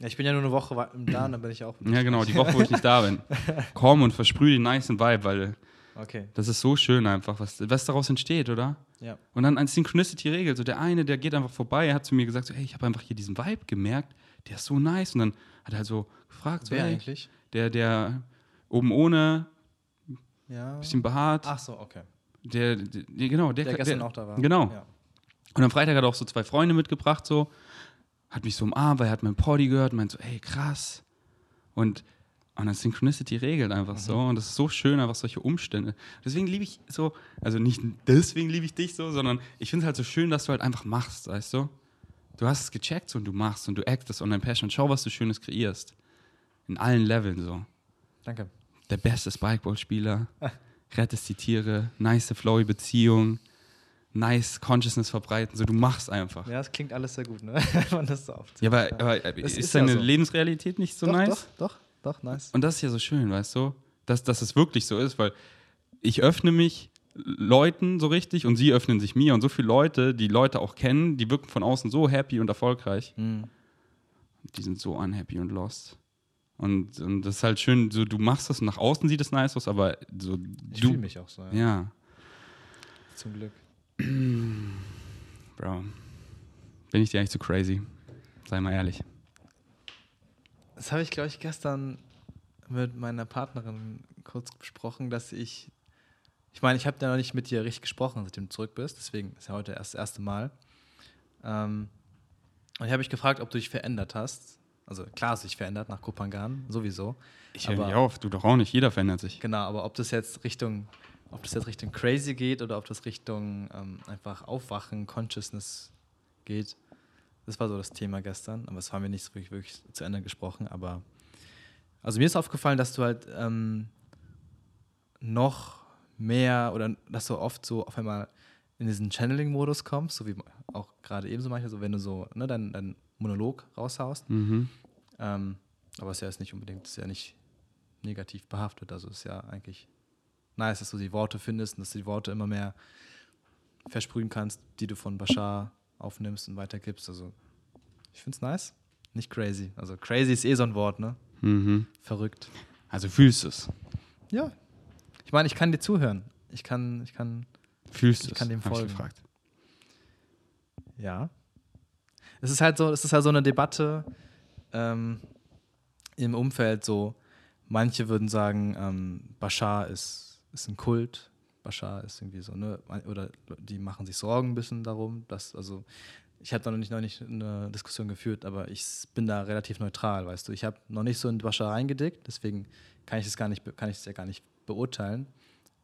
ja, ich bin ja nur eine Woche da und dann bin ich auch. Ja, genau, die Woche, wo ich nicht da bin. Komm und versprühe den nice Vibe, weil okay. das ist so schön einfach, was, was daraus entsteht, oder? Ja. Und dann eine Synchronicity-Regel. So der eine, der geht einfach vorbei, er hat zu mir gesagt, so, hey, ich habe einfach hier diesen Vibe gemerkt, der ist so nice. Und dann hat er halt so gefragt, so, Wer hey, eigentlich? Der, der oben ohne, Ja. bisschen behaart. Ach so, okay. Der, der, der genau, der, Der gestern auch da war. Genau. Ja. Und am Freitag hat er auch so zwei Freunde mitgebracht, so. Hat mich so umarmt, weil er hat mein Poddy gehört und meint so, ey, krass. Und, und dann Synchronicity regelt einfach Mhm. so. Und das ist so schön, einfach solche Umstände. Deswegen liebe ich so, also nicht deswegen liebe ich dich so, sondern ich finde es halt so schön, dass du halt einfach machst, weißt du? Du hast es gecheckt so, und du machst und du actest on dein Passion und schau, was du Schönes kreierst. In allen Leveln so. Danke. Der beste Spikeball-Spieler, rettest die Tiere, nice flowy Beziehung, nice Consciousness verbreiten. So, du machst einfach. Ja, es klingt alles sehr gut, ne? Wenn man das so aufzählt. Ja, aber, aber ist, ist ja deine so. Lebensrealität nicht so doch, nice? Doch, doch, doch, nice. Und das ist ja so schön, weißt du? Dass, dass es wirklich so ist, weil ich öffne mich Leuten so richtig und sie öffnen sich mir. Und so viele Leute, die Leute auch kennen, die wirken von außen so happy und erfolgreich. Mhm. Die sind so unhappy und lost. Und, und das ist halt schön, so du machst das und nach außen sieht es nice aus, aber so Ich fühle mich auch so, ja. Ja, Zum Glück. Bro. Bin ich dir eigentlich zu crazy? Sei mal ehrlich. Das habe ich, glaube ich, gestern mit meiner Partnerin kurz besprochen, dass ich. Ich meine, ich habe ja noch nicht mit dir richtig gesprochen, seitdem du zurück bist. Deswegen ist ja heute erst das erste Mal. Ähm, und ich habe mich gefragt, ob du dich verändert hast. Also klar hast du dich verändert nach Kopangan, sowieso. Ich höre nicht auf, du doch auch nicht, jeder verändert sich. Genau, aber ob das jetzt Richtung, ob das jetzt Richtung crazy geht oder ob das Richtung ähm, einfach Aufwachen, Consciousness geht, das war so das Thema gestern. Aber das haben wir nicht so wirklich, wirklich zu Ende gesprochen. Aber also mir ist aufgefallen, dass du halt ähm, noch mehr oder dass du oft so auf einmal in diesen Channeling-Modus kommst, so wie auch gerade eben so manchmal, so wenn du so ne, deinen dein Monolog raushaust. Mhm. Ähm, aber es ist ja jetzt nicht unbedingt, es ist ja nicht negativ behaftet. Also es ist ja eigentlich nice, dass du die Worte findest und dass du die Worte immer mehr versprühen kannst, die du von Bashar aufnimmst und weitergibst. Also ich finde es nice. Nicht crazy. Also crazy ist eh so ein Wort, ne? Mhm. Verrückt. Also fühlst du es. Ja. Ich meine, ich kann dir zuhören. Ich kann, ich kann, Fühlst du Ich es? kann dem ich folgen. gefragt. Ja. Es ist halt so, es ist halt so eine Debatte ähm, im Umfeld so, manche würden sagen, ähm, Bashar ist, ist ein Kult, Bashar ist irgendwie so, ne, oder die machen sich Sorgen ein bisschen darum, dass, also ich habe da noch nicht, noch nicht eine Diskussion geführt, aber ich bin da relativ neutral, weißt du. Ich habe noch nicht so in Bashar reingedickt, deswegen kann ich es gar nicht, kann ich es ja gar nicht beurteilen.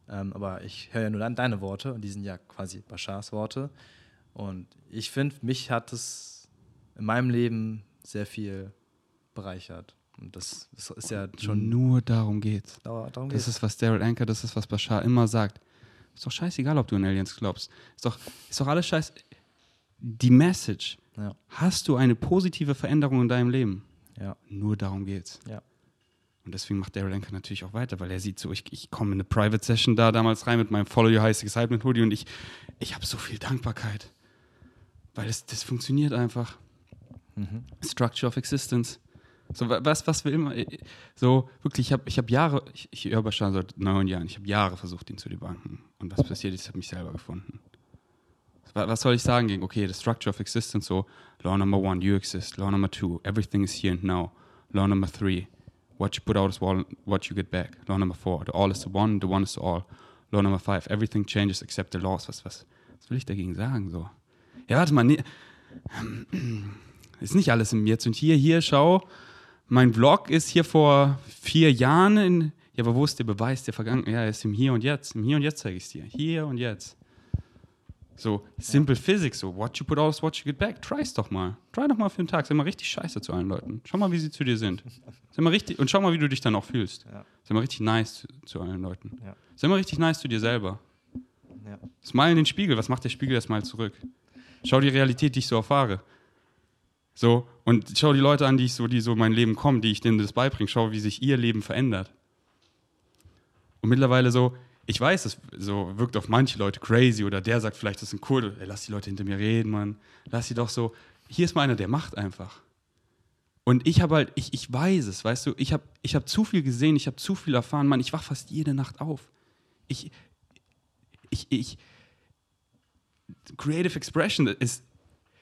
Ähm, aber ich höre ja nur dann deine Worte und die sind ja quasi Bashars Worte. Und ich finde, mich hat es in meinem Leben sehr viel bereichert. Und das, das ist ja schon. Nur darum geht's. Darum Das geht's. ist, was Daryl Anker, das ist, was Bashar immer sagt. Ist doch scheißegal, ob du an Aliens glaubst. Ist doch, ist doch alles scheiß. Die Message. Ja. Hast du eine positive Veränderung in deinem Leben? Ja. Nur darum geht's. Ja. Und deswegen macht Daryl Anker natürlich auch weiter, weil er sieht so, ich, ich komme in eine Private Session da damals rein mit meinem Follow Your High Excitement Hoodie und ich, ich habe so viel Dankbarkeit. Weil es, das funktioniert einfach. Mhm. Structure of Existence. So, wa- was, was will immer, äh, so wirklich, ich habe ich hab Jahre, ich, ich Bashar seit neun Jahren, ich habe Jahre versucht, ihn zu debunken. Und was passiert ist, ich habe mich selber gefunden. Wa- Was soll ich sagen gegen, okay, the structure of existence, so, law number one, you exist, law number two, everything is here and now, law number three, what you put out is what, what you get back, law number four, the all is the one, the one is the all, law number five, everything changes except the laws, was, was, was will ich dagegen sagen, so? Ja, warte mal, nee, ist nicht alles im Jetzt und hier, hier, schau, mein Vlog ist hier vor vier Jahren in, ja, aber wo ist der Beweis der Vergangenheit? Ja, er ist im Hier und Jetzt, im Hier und Jetzt zeige ich es dir, hier und jetzt. So, simple Physics, so, what you put out is what you get back. Try's doch mal. Try doch mal für einen Tag. Sei mal richtig scheiße zu allen Leuten. Schau mal, wie sie zu dir sind. Sei mal richtig, und schau mal, wie du dich dann auch fühlst. Ja. Sei mal richtig nice zu, zu allen Leuten. Ja. Sei mal richtig nice zu dir selber. Ja. Smile in den Spiegel, was macht der Spiegel erstmal zurück? Schau die Realität, die ich so erfahre. So, und schau die Leute an, die ich so, die so in mein Leben kommen, die ich denen das beibringe, schau, wie sich ihr Leben verändert. Und mittlerweile so, ich weiß, es so wirkt auf manche Leute crazy oder der sagt vielleicht, das ist ein cool, ey, lass die Leute hinter mir reden, Mann. Lass sie doch so. Hier ist mal einer, der macht einfach. Und ich habe halt, ich, ich weiß es, weißt du, ich habe ich hab zu viel gesehen, ich habe zu viel erfahren, Mann, ich wach fast jede Nacht auf. Ich, ich, ich, Creative Expression ist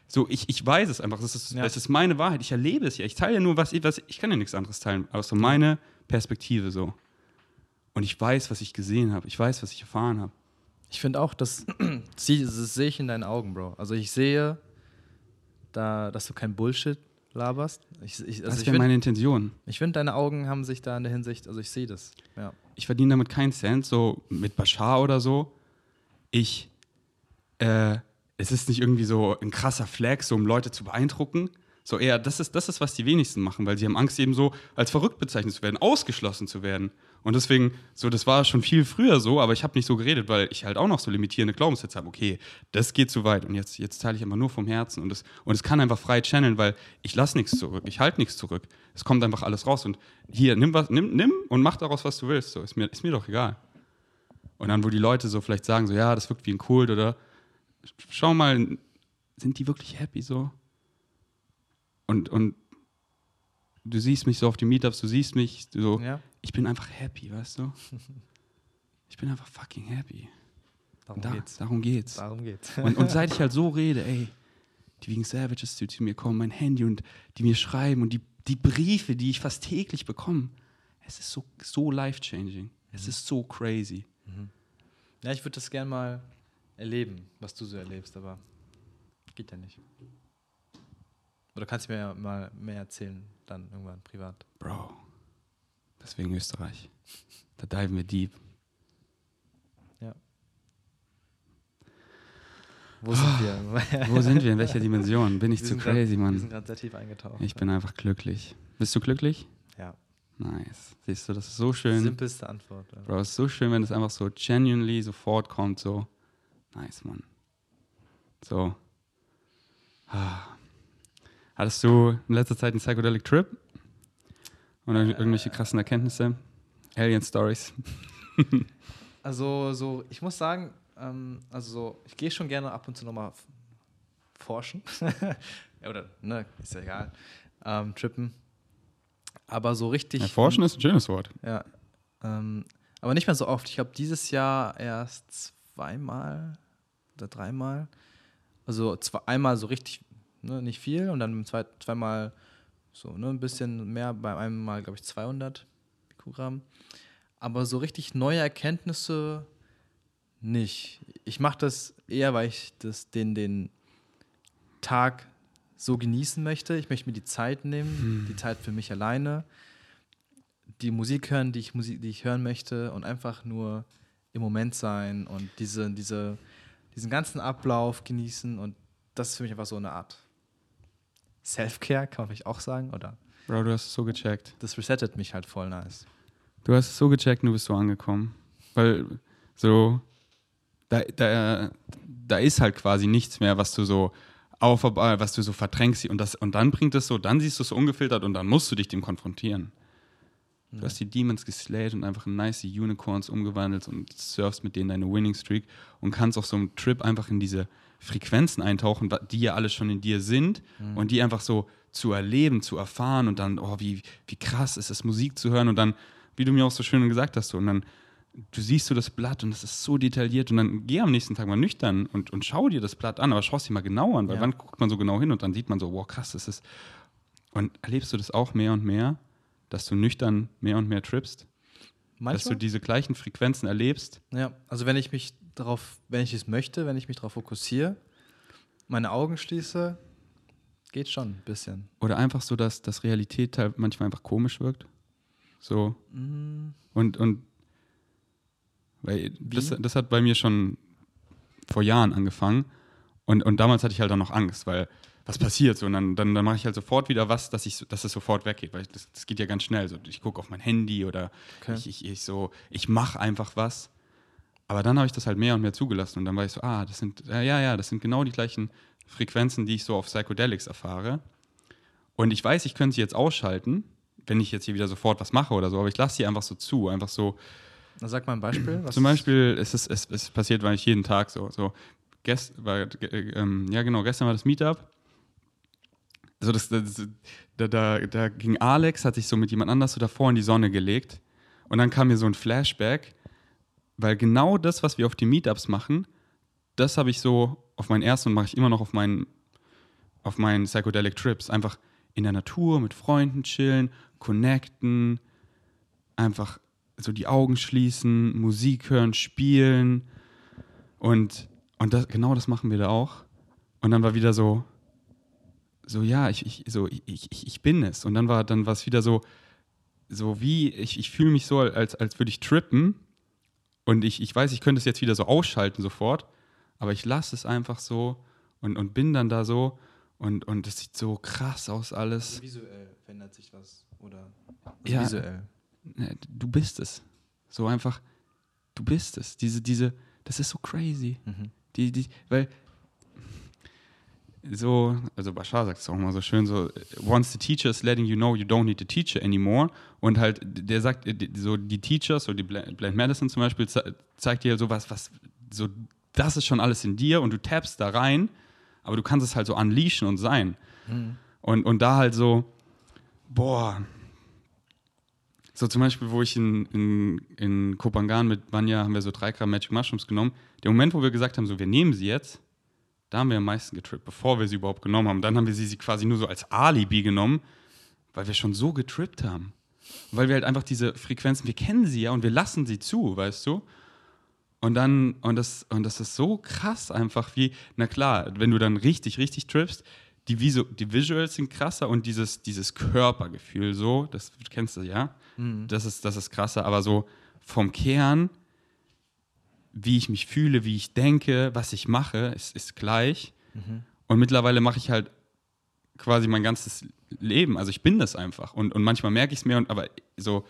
so, ich, ich weiß es einfach, das ist, Ja. das ist meine Wahrheit, ich erlebe es ja, ich teile ja nur, was ich, was, ich kann ja nichts anderes teilen, außer meine Perspektive so. Und ich weiß, was ich gesehen habe, ich weiß, was ich erfahren habe. Ich finde auch, das, das sehe ich in deinen Augen, Bro. Also ich sehe, da, dass du kein Bullshit laberst. Ich, ich, also Das wäre finde, meine Intention. ich find, deine Augen haben sich da in der Hinsicht, also ich sehe das. Ja. ich verdiene damit keinen Cent, so mit Bashar oder so. Ich, äh, es ist nicht irgendwie so ein krasser Flag, so um Leute zu beeindrucken. So eher, das ist, das ist, was die wenigsten machen, weil sie haben Angst, eben so als verrückt bezeichnet zu werden, ausgeschlossen zu werden. Und deswegen, so, das war schon viel früher so, aber ich habe nicht so geredet, weil ich halt auch noch so limitierende Glaubenssätze habe. Okay, das geht zu weit und jetzt, jetzt teile ich einfach nur vom Herzen und es und kann einfach frei channeln, weil ich lasse nichts zurück, ich halte nichts zurück. Es kommt einfach alles raus und hier, nimm was, nimm, nimm und mach daraus, was du willst. So, ist mir, ist mir doch egal. Und dann, wo die Leute so vielleicht sagen, so, ja, das wirkt wie ein Kult oder schau mal, sind die wirklich happy so? Und, und du siehst mich so auf die Meetups, du siehst mich so, ja. ich bin einfach happy, weißt du? Ich bin einfach fucking happy. Darum Da, geht's. Darum geht's. Darum geht's. Und, und seit ich halt so rede, ey, die wegen Savages, die zu mir kommen, mein Handy und die mir schreiben und die, die Briefe, die ich fast täglich bekomme, es ist so, so life-changing. Es ist so crazy. Ja, ich würde das gern mal erleben, was du so erlebst, aber geht ja nicht. Oder kannst du mir ja mal mehr erzählen, dann irgendwann privat. Bro, deswegen Österreich. Da diven wir deep. Ja. Wo sind wir? Wo sind wir? In welcher Dimension? Bin ich Wir zu sind grad- crazy, Wir Mann? sind gerade sehr tief eingetaucht. Ich bin einfach glücklich. Bist du glücklich? Ja. Nice. Siehst du, das ist so schön. Simpelste Antwort. ja. Bro, es ist so schön, wenn es einfach so genuinely sofort kommt, so. Nice, Mann. So. Ah. Hattest du in letzter Zeit einen Psychedelic Trip? Oder Äh. irgendwelche krassen Erkenntnisse? Alien Stories? Also, so, ich muss sagen, ähm, also so, ich gehe schon gerne ab und zu nochmal forschen. ja, oder, ne, ist ja egal. Ähm, trippen. Aber so richtig. Erforschen ist ein schönes Wort. Ja. Ähm, aber nicht mehr so oft. Ich glaube, dieses Jahr erst zweimal oder dreimal. Also zwei, einmal so richtig, ne, nicht viel und dann zwei, zweimal so ne, ein bisschen mehr, bei einem Mal, glaube ich, 200 Mikrogramm. Aber so richtig neue Erkenntnisse nicht. Ich mache das eher, weil ich das, den, den Tag so genießen möchte. Ich möchte mir die Zeit nehmen, die Zeit für mich alleine, die Musik hören, die ich, Musik, die ich hören möchte und einfach nur im Moment sein und diese, diese, diesen ganzen Ablauf genießen. Und das ist für mich einfach so eine Art Self-Care, kann man vielleicht auch sagen. Oder Bro, du hast es so gecheckt. das resettet mich halt voll nice. Du hast es so gecheckt und du bist so angekommen. Weil so, da, da, da ist halt quasi nichts mehr, was du so auf, äh, was du so verdrängst und, das, und dann bringt es so, dann siehst du es so ungefiltert und dann musst du dich dem konfrontieren. Du hast die Demons geslayed und einfach in nice Unicorns umgewandelt und surfst mit denen deine Winning Streak und kannst auf so einem Trip einfach in diese Frequenzen eintauchen, die ja alle schon in dir sind und die einfach so zu erleben, zu erfahren und dann, oh, wie, wie krass ist es, Musik zu hören und dann, wie du mir auch so schön gesagt hast, so, und dann du siehst du das Blatt und es ist so detailliert und dann geh am nächsten Tag mal nüchtern und, und schau dir das Blatt an, aber schau es dir mal genau an, weil Ja. wann guckt man so genau hin und dann sieht man so, wow, krass, das ist. Und erlebst du das auch mehr und mehr, dass du nüchtern mehr und mehr trippst? Dass du Manchmal? diese gleichen Frequenzen erlebst? Ja, also wenn ich mich darauf, wenn ich es möchte, wenn ich mich darauf fokussiere, meine Augen schließe, geht schon ein bisschen. Oder einfach so, dass, dass Realität halt manchmal einfach komisch wirkt? So. Mm, Und, und weil das, das hat bei mir schon vor Jahren angefangen. Und, und damals hatte ich halt auch noch Angst, weil was passiert so? Und dann, dann, dann mache ich halt sofort wieder was, dass, ich, dass es sofort weggeht, weil das, das geht ja ganz schnell. So, ich gucke auf mein Handy oder Okay. ich, ich, ich so, ich mache einfach was. Aber dann habe ich das halt mehr und mehr zugelassen und dann war ich so, ah, das sind, ja, ja, das sind genau die gleichen Frequenzen, die ich so auf Psychedelics erfahre. Und ich weiß, ich könnte sie jetzt ausschalten, wenn ich jetzt hier wieder sofort was mache oder so, aber ich lasse sie einfach so zu, einfach so. Na, sag mal ein Beispiel. Zum Beispiel, es, ist, es, es passiert eigentlich jeden Tag so. so gest, war, äh, ja, genau, gestern war das Meetup. Also das, das, da, da, da ging Alex, hat sich so mit jemand anders so davor in die Sonne gelegt. Und dann kam mir so ein Flashback, weil genau das, was wir auf den Meetups machen, das habe ich so auf meinen ersten und mache ich immer noch auf meinen, auf meinen Psychedelic Trips. Einfach in der Natur, mit Freunden chillen, connecten, einfach so die Augen schließen, Musik hören, spielen. Und, und das, genau das machen wir da auch. Und dann war wieder so, so ja, ich, ich, so, ich, ich, ich bin es. Und dann war dann war es wieder so, so wie, ich, ich fühle mich so, als, als würde ich trippen. Und ich, ich weiß, ich könnte es jetzt wieder so ausschalten sofort, aber ich lasse es einfach so und, und bin dann da so und, und es sieht so krass aus alles. Also visuell verändert sich was oder also Ja. visuell. Ne, Du bist es. So einfach, du bist es. Diese, diese, das ist so crazy. Mhm. Die, die, weil so, also Bashar sagt es auch mal so schön, so, once the teacher is letting you know you don't need the teacher anymore. Und halt, der sagt, äh, so die Teachers, so die Blend Medicine zum Beispiel, ze- zeigt dir so was, was, so, das ist schon alles in dir und du tappst da rein, aber du kannst es halt so unleashen und sein. Und, und da halt so, boah, so zum Beispiel, wo ich in, in, in Kopangan mit Vanya haben wir so drei Gramm Magic Mushrooms genommen. Der Moment, wo wir gesagt haben, so wir nehmen sie jetzt, da haben wir am meisten getrippt, bevor wir sie überhaupt genommen haben. Dann haben wir sie, sie quasi nur so als Alibi genommen, weil wir schon so getrippt haben. Weil wir halt einfach diese Frequenzen, wir kennen sie ja und wir lassen sie zu, weißt du? Und dann, und das, und das ist so krass einfach wie, na klar, wenn du dann richtig, richtig trippst, die, Visu die Visuals sind krasser und dieses, dieses Körpergefühl so, das kennst du ja, das, ist, das ist krasser, aber so vom Kern, wie ich mich fühle, wie ich denke, was ich mache, ist, ist gleich. Und mittlerweile mache ich halt quasi mein ganzes Leben, also ich bin das einfach. Und, und manchmal merke ich es mir, und, aber so,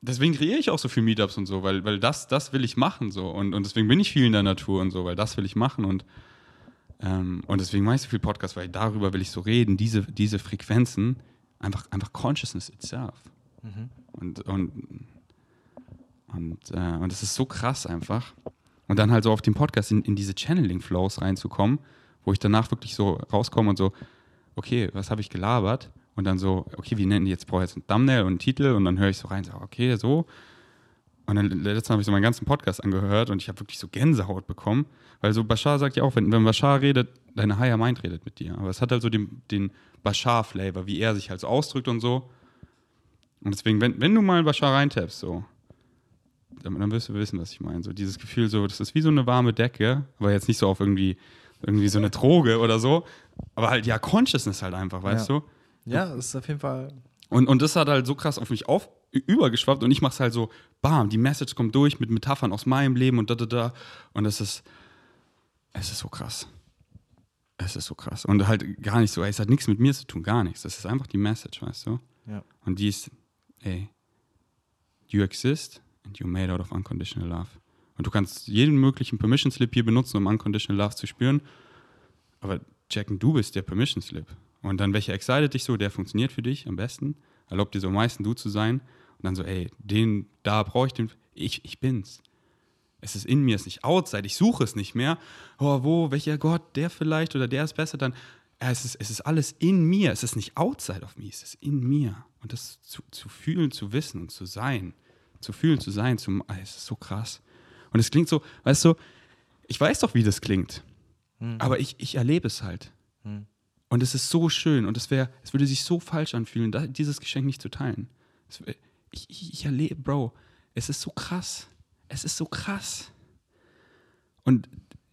deswegen kreiere ich auch so viel Meetups und so, weil, weil das, das will ich machen so. Und, und deswegen bin ich viel in der Natur und so, weil das will ich machen. Und, ähm, und deswegen mache ich so viel Podcast, weil darüber will ich so reden, diese, diese Frequenzen, einfach, einfach Consciousness itself. Und, und, und, äh, und das ist so krass einfach. Und dann halt so auf dem Podcast in, in diese Channeling-Flows reinzukommen, wo ich danach wirklich so rauskomme und so, okay, was habe ich gelabert? Und dann so, okay, wie nennen die jetzt? Brauche jetzt einen Thumbnail und einen Titel? Und dann höre ich so rein, so, okay, so. Und dann letztes Mal habe ich so meinen ganzen Podcast angehört und ich habe wirklich so Gänsehaut bekommen. Weil so Bashar sagt ja auch, wenn, wenn Bashar redet, deine Higher Mind redet mit dir. Aber es hat halt so den, den Bashar-Flavor, wie er sich halt so ausdrückt und so. Und deswegen, wenn, wenn du mal in Bashar reintappst, so, dann, dann wirst du wissen, was ich meine. So dieses Gefühl, so, das ist wie so eine warme Decke, aber jetzt nicht so auf irgendwie, irgendwie so eine Droge oder so. Aber halt, ja, Consciousness halt einfach, weißt Ja. du? Ja, das ist auf jeden Fall. Und, und das hat halt so krass auf mich auf, übergeschwappt und ich mach's halt so, bam, die Message kommt durch mit Metaphern aus meinem Leben und da, da, da. Und es ist, es ist so krass. Es ist so krass. Und halt gar nicht so, ey, es hat nichts mit mir zu tun, gar nichts. Das ist einfach die Message, weißt du? Ja. Und die ist, ey, you exist and you're made out of unconditional love. Und du kannst jeden möglichen Permission Slip hier benutzen, um unconditional love zu spüren. Aber checken, du bist der Permission Slip. Und dann, welcher excited dich so, der funktioniert für dich am besten. Erlaubt dir so am meisten du zu sein. Und dann so, ey, den, da brauche ich den, ich, ich bin's. Es ist in mir, es ist nicht outside, ich suche es nicht mehr. Oh, wo, welcher Gott, der vielleicht oder der ist besser, dann, es ist, es ist alles in mir, es ist nicht outside of me, es ist in mir. Und das zu, zu fühlen, zu wissen und zu sein, zu fühlen, zu sein, zu, ah, es ist so krass. Und es klingt so, weißt du, ich weiß doch, wie das klingt, aber ich, ich erlebe es halt. Und es ist so schön und es wäre, es würde sich so falsch anfühlen, da, dieses Geschenk nicht zu teilen. Es, ich, ich, ich erlebe, Bro, es ist so krass. Es ist so krass. Und,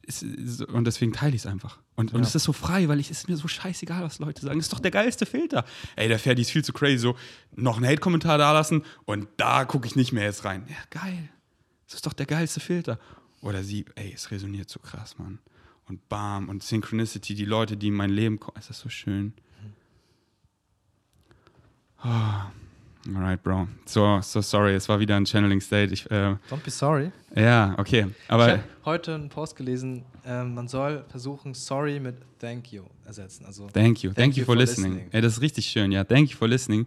es, und deswegen teile ich es einfach. Und, und Ja. es ist so frei, weil ich, es ist mir so scheißegal, was Leute sagen. Das ist doch der geilste Filter. Ey, der Ferdi ist viel zu crazy. So, noch einen Hate-Kommentar da lassen und da gucke ich nicht mehr jetzt rein. Ja, geil. Das ist doch der geilste Filter. Oder sie, ey, es resoniert so krass, Mann. Und bam, und Synchronicity, die Leute, die in mein Leben kommen, es ist so schön. Ah. Alright, Bro. So, so sorry, es war wieder ein Channeling State. Ich, äh, Don't be sorry. ja, okay. ich Aber habe heute einen Post gelesen, ähm, man soll versuchen, sorry mit thank you ersetzen. Also thank you. Thank, you for, listening. Ey, das ist richtig schön, ja. Thank you for listening.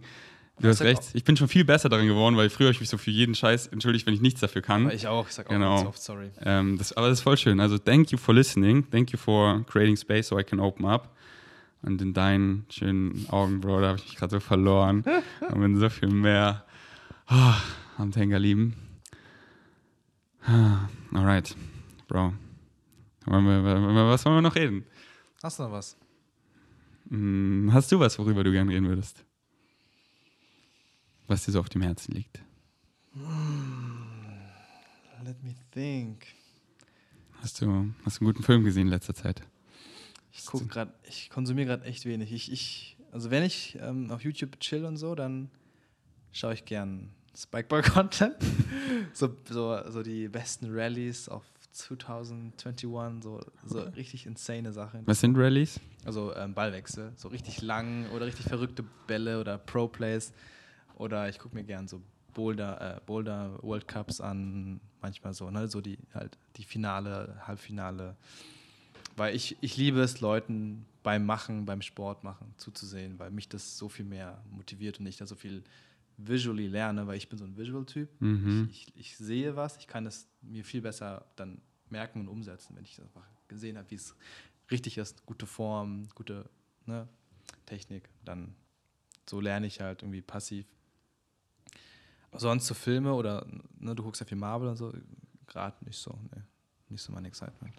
Du Ich hast recht. Ich bin schon viel besser darin geworden, weil früher habe ich mich so für jeden Scheiß entschuldigt, wenn ich nichts dafür kann. aber ich auch, ich sag auch Genau. ganz oft sorry. Ähm, das, aber das ist voll schön. Also, thank you for listening. Thank you for creating space so I can open up. Und in deinen schönen Augen, Bro, da habe ich mich gerade so verloren. und bin so viel mehr oh, am Tenga lieben. Ah, Alright, Bro. Wollen wir, was wollen wir noch reden? Hast du noch was? Hm, Hast du was, worüber du gerne reden würdest? Was dir so auf dem Herzen liegt? Let me think. Hast du, hast du einen guten Film gesehen in letzter Zeit? Ich gucke gerade, ich konsumiere gerade echt wenig. Ich, ich, also wenn ich ähm, auf YouTube chill und so, dann schaue ich gern Spikeball-Content. so, so, so die besten Rallyes auf 2021, so, so richtig insane Sachen. Was sind Rallyes? Also ähm, Ballwechsel, so richtig lang oder richtig verrückte Bälle oder Pro-Plays. Oder ich gucke mir gern so Boulder, äh, Boulder World Cups an, manchmal so, ne? So die halt die Finale, Halbfinale. Weil ich, ich liebe es, Leuten beim Machen, beim Sport machen, zuzusehen, weil mich das so viel mehr motiviert und ich da so viel visually lerne, weil ich bin so ein Visual-Typ. Mhm. Ich, ich, ich sehe was, ich kann es mir viel besser dann merken und umsetzen, wenn ich das einfach gesehen habe, wie es richtig ist, gute Form, gute ne, Technik, dann so lerne ich halt irgendwie passiv. Aber sonst so Filme oder ne, du guckst ja viel Marvel und so, gerade nicht so, ne, nicht so mein Excitement.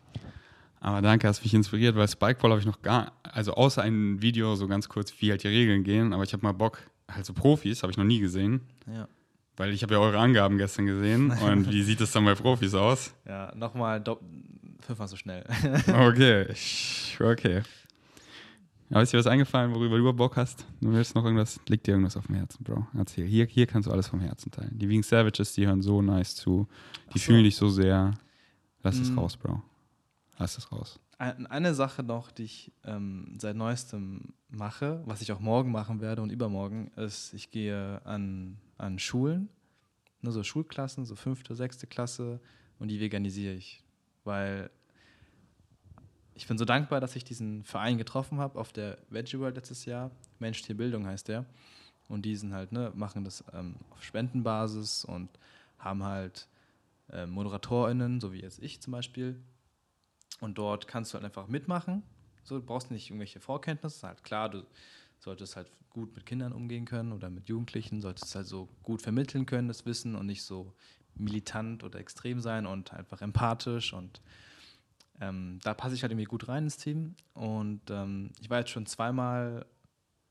Aber danke, hast mich inspiriert, weil Spikeball habe ich noch gar, also außer ein Video so ganz kurz, wie halt die Regeln gehen, aber ich habe mal Bock, halt so Profis, habe ich noch nie gesehen, Ja, weil ich habe ja eure Angaben gestern gesehen und wie sieht das dann bei Profis aus? ja nochmal fünfmal so schnell. Okay, okay. Aber ist dir was eingefallen, worüber du Bock hast? Du willst noch irgendwas, liegt dir irgendwas auf dem Herzen, Bro? Erzähl. Hier, hier kannst du alles vom Herzen teilen. Die Wegen Savages, die hören so nice zu. Die so. fühlen dich so sehr. Lass es Mm. raus, Bro. Lass es raus. Ein- Eine Sache noch, die ich ähm, seit neuestem mache, was ich auch morgen machen werde und übermorgen, ist, ich gehe an, an Schulen, ne, so Schulklassen, so fünfte, sechste Klasse und die veganisiere ich. Weil ich bin so dankbar, dass ich diesen Verein getroffen habe auf der Veggie World letztes Jahr. Mensch, Tier, Bildung heißt der. Und die sind halt, ne, machen das ähm, auf Spendenbasis und haben halt äh, ModeratorInnen, so wie jetzt ich zum Beispiel, und dort kannst du halt einfach mitmachen. So, du brauchst nicht irgendwelche Vorkenntnisse. Halt klar, du solltest halt gut mit Kindern umgehen können oder mit Jugendlichen, solltest halt so gut vermitteln können, das Wissen und nicht so militant oder extrem sein und einfach empathisch. Und ähm, da passe ich halt irgendwie gut rein ins Team. Und ähm, ich war jetzt schon zweimal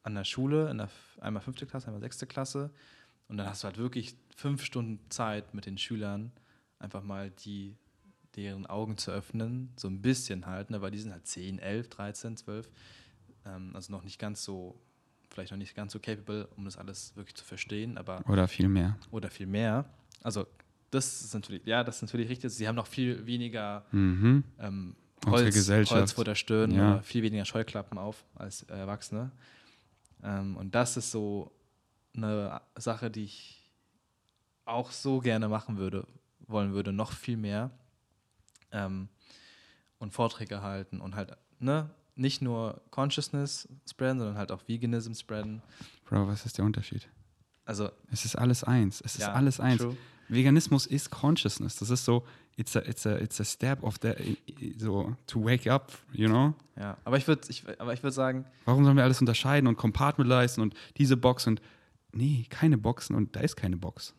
an der Schule, in der, einmal fünfte Klasse, einmal sechste Klasse. Und dann hast du halt wirklich fünf Stunden Zeit mit den Schülern, einfach mal die deren Augen zu öffnen, so ein bisschen halt, ne, weil die sind halt 10, 11, 13, 12, ähm, also noch nicht ganz so, vielleicht noch nicht ganz so capable, um das alles wirklich zu verstehen, aber Oder viel mehr. oder viel mehr. Also das ist natürlich, ja, das ist natürlich richtig. Sie haben noch viel weniger Mhm. ähm, Holz. Holz vor der Stirn Ja. viel weniger Scheuklappen auf als Erwachsene. Ähm, und das ist so eine Sache, die ich auch so gerne machen würde, wollen würde, noch viel mehr. Ähm, und Vorträge halten und halt, ne, nicht nur Consciousness spreaden, sondern halt auch Veganism spreaden. Bro, was ist der Unterschied? Also, Es ist alles eins. Es ist ja, alles eins. true. Veganismus ist Consciousness. Das ist so, it's a, it's a, it's a step of the, so, to wake up, you know? Ja, aber ich würde ich, aber ich würd sagen, Warum sollen wir alles unterscheiden und compartmentalisieren und diese Box und, nee, keine Boxen und da ist keine Box.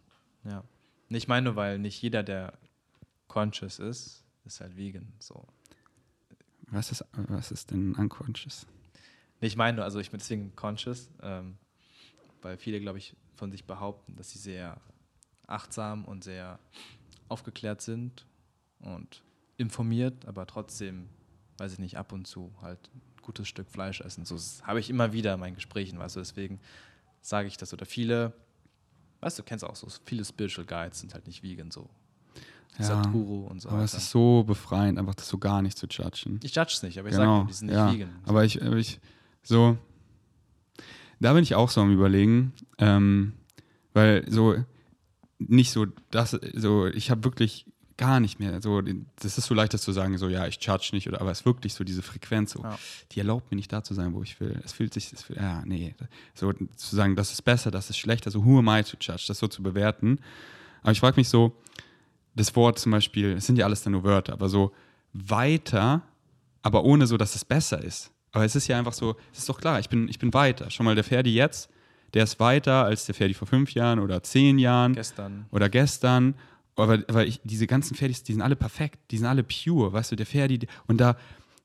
ja. Ich meine nur, weil nicht jeder, der conscious ist, ist halt vegan. So. Was ist, was ist denn unconscious? Nee, ich meine nur, also ich bin deswegen conscious, ähm, weil viele, glaube ich, von sich behaupten, dass sie sehr achtsam und sehr aufgeklärt sind und informiert, aber trotzdem, weiß ich nicht, ab und zu halt ein gutes Stück Fleisch essen. So habe ich immer wieder in meinen Gesprächen, weißt du, deswegen sage ich das. Oder viele, weißt du, du kennst auch so, viele Spiritual Guides sind halt nicht vegan, so Ja, Sadhguru und so Aber es weiter. ist so befreiend, einfach das so gar nicht zu judgen. Ich judge es nicht, aber ich Genau, sage nur, die sind nicht ja. vegan. Aber ich, aber ich, so, da bin ich auch so am Überlegen. Ähm, Weil so, nicht so, das, so, ich habe wirklich gar nicht mehr, so, das ist so leicht, das zu sagen, so, ja, ich charge nicht, oder, aber es ist wirklich so diese Frequenz, so, Ja. die erlaubt mir nicht da zu sein, wo ich will. Es fühlt sich, es ja, nee, so zu sagen, das ist besser, das ist schlechter, so, who am I to judge, das so zu bewerten. Aber ich frage mich so, das Wort zum Beispiel, es sind ja alles dann nur Wörter, aber so weiter, aber ohne so, dass es besser ist. Aber es ist ja einfach so, es ist doch klar, ich bin, ich bin weiter. Schon mal der Ferdi jetzt, der ist weiter als der Ferdi vor fünf Jahren oder zehn Jahren Gestern. oder gestern. Aber, aber ich, diese ganzen Ferdis, die sind alle perfekt, die sind alle pure, weißt du, der Ferdi, und da,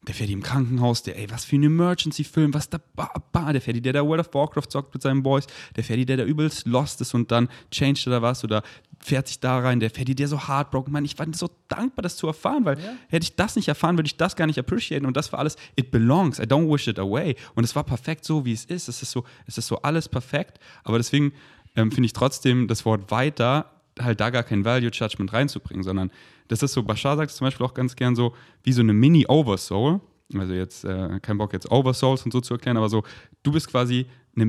der Ferdi im Krankenhaus, der, ey, was für ein Emergency-Film, was da, ba, ba, der Ferdi, der da World of Warcraft zockt mit seinen Boys, der Ferdi, der da übelst lost ist und dann changed oder was oder fährt sich da rein, der Ferdi, der so heartbroken, Mann, ich war so dankbar, das zu erfahren, weil Ja. hätte ich das nicht erfahren, würde ich das gar nicht appreciaten und das war alles, it belongs, I don't wish it away und es war perfekt so, wie es ist, es ist so, es ist so alles perfekt, aber deswegen ähm, finde ich trotzdem das Wort weiter halt da gar kein Value Judgment reinzubringen, sondern das ist so, Bashar sagt es zum Beispiel auch ganz gern so, wie so eine Mini-Oversoul. Also jetzt, äh, kein Bock jetzt Oversouls und so zu erklären, aber so, du bist quasi eine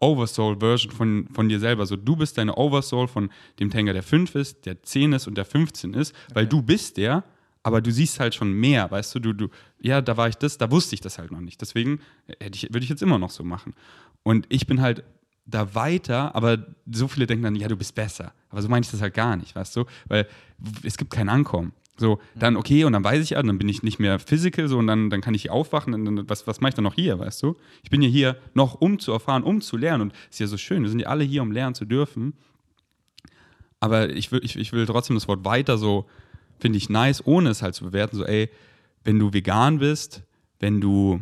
Mini-Oversoul-Version von, von dir selber. So, du bist deine Oversoul von dem Tänker, der 5 ist, der 10 ist und der 15 ist, weil Okay. du bist der, aber du siehst halt schon mehr, weißt du, du, du, ja, da war ich das, da wusste ich das halt noch nicht. Deswegen ich, würde ich jetzt immer noch so machen. Und ich bin halt da weiter, aber so viele denken dann, ja, du bist besser. Aber so meine ich das halt gar nicht, weißt du? Weil es gibt kein Ankommen. So, dann okay, und dann weiß ich ja, dann bin ich nicht mehr physical, so, und dann, dann kann ich hier aufwachen, und dann, was, was mache ich dann noch hier, weißt du? Ich bin ja hier noch, um zu erfahren, um zu lernen, und es ist ja so schön, wir sind ja alle hier, um lernen zu dürfen. Aber ich will, ich, ich will trotzdem das Wort weiter so, finde ich nice, ohne es halt zu bewerten, so, ey, wenn du vegan bist, wenn du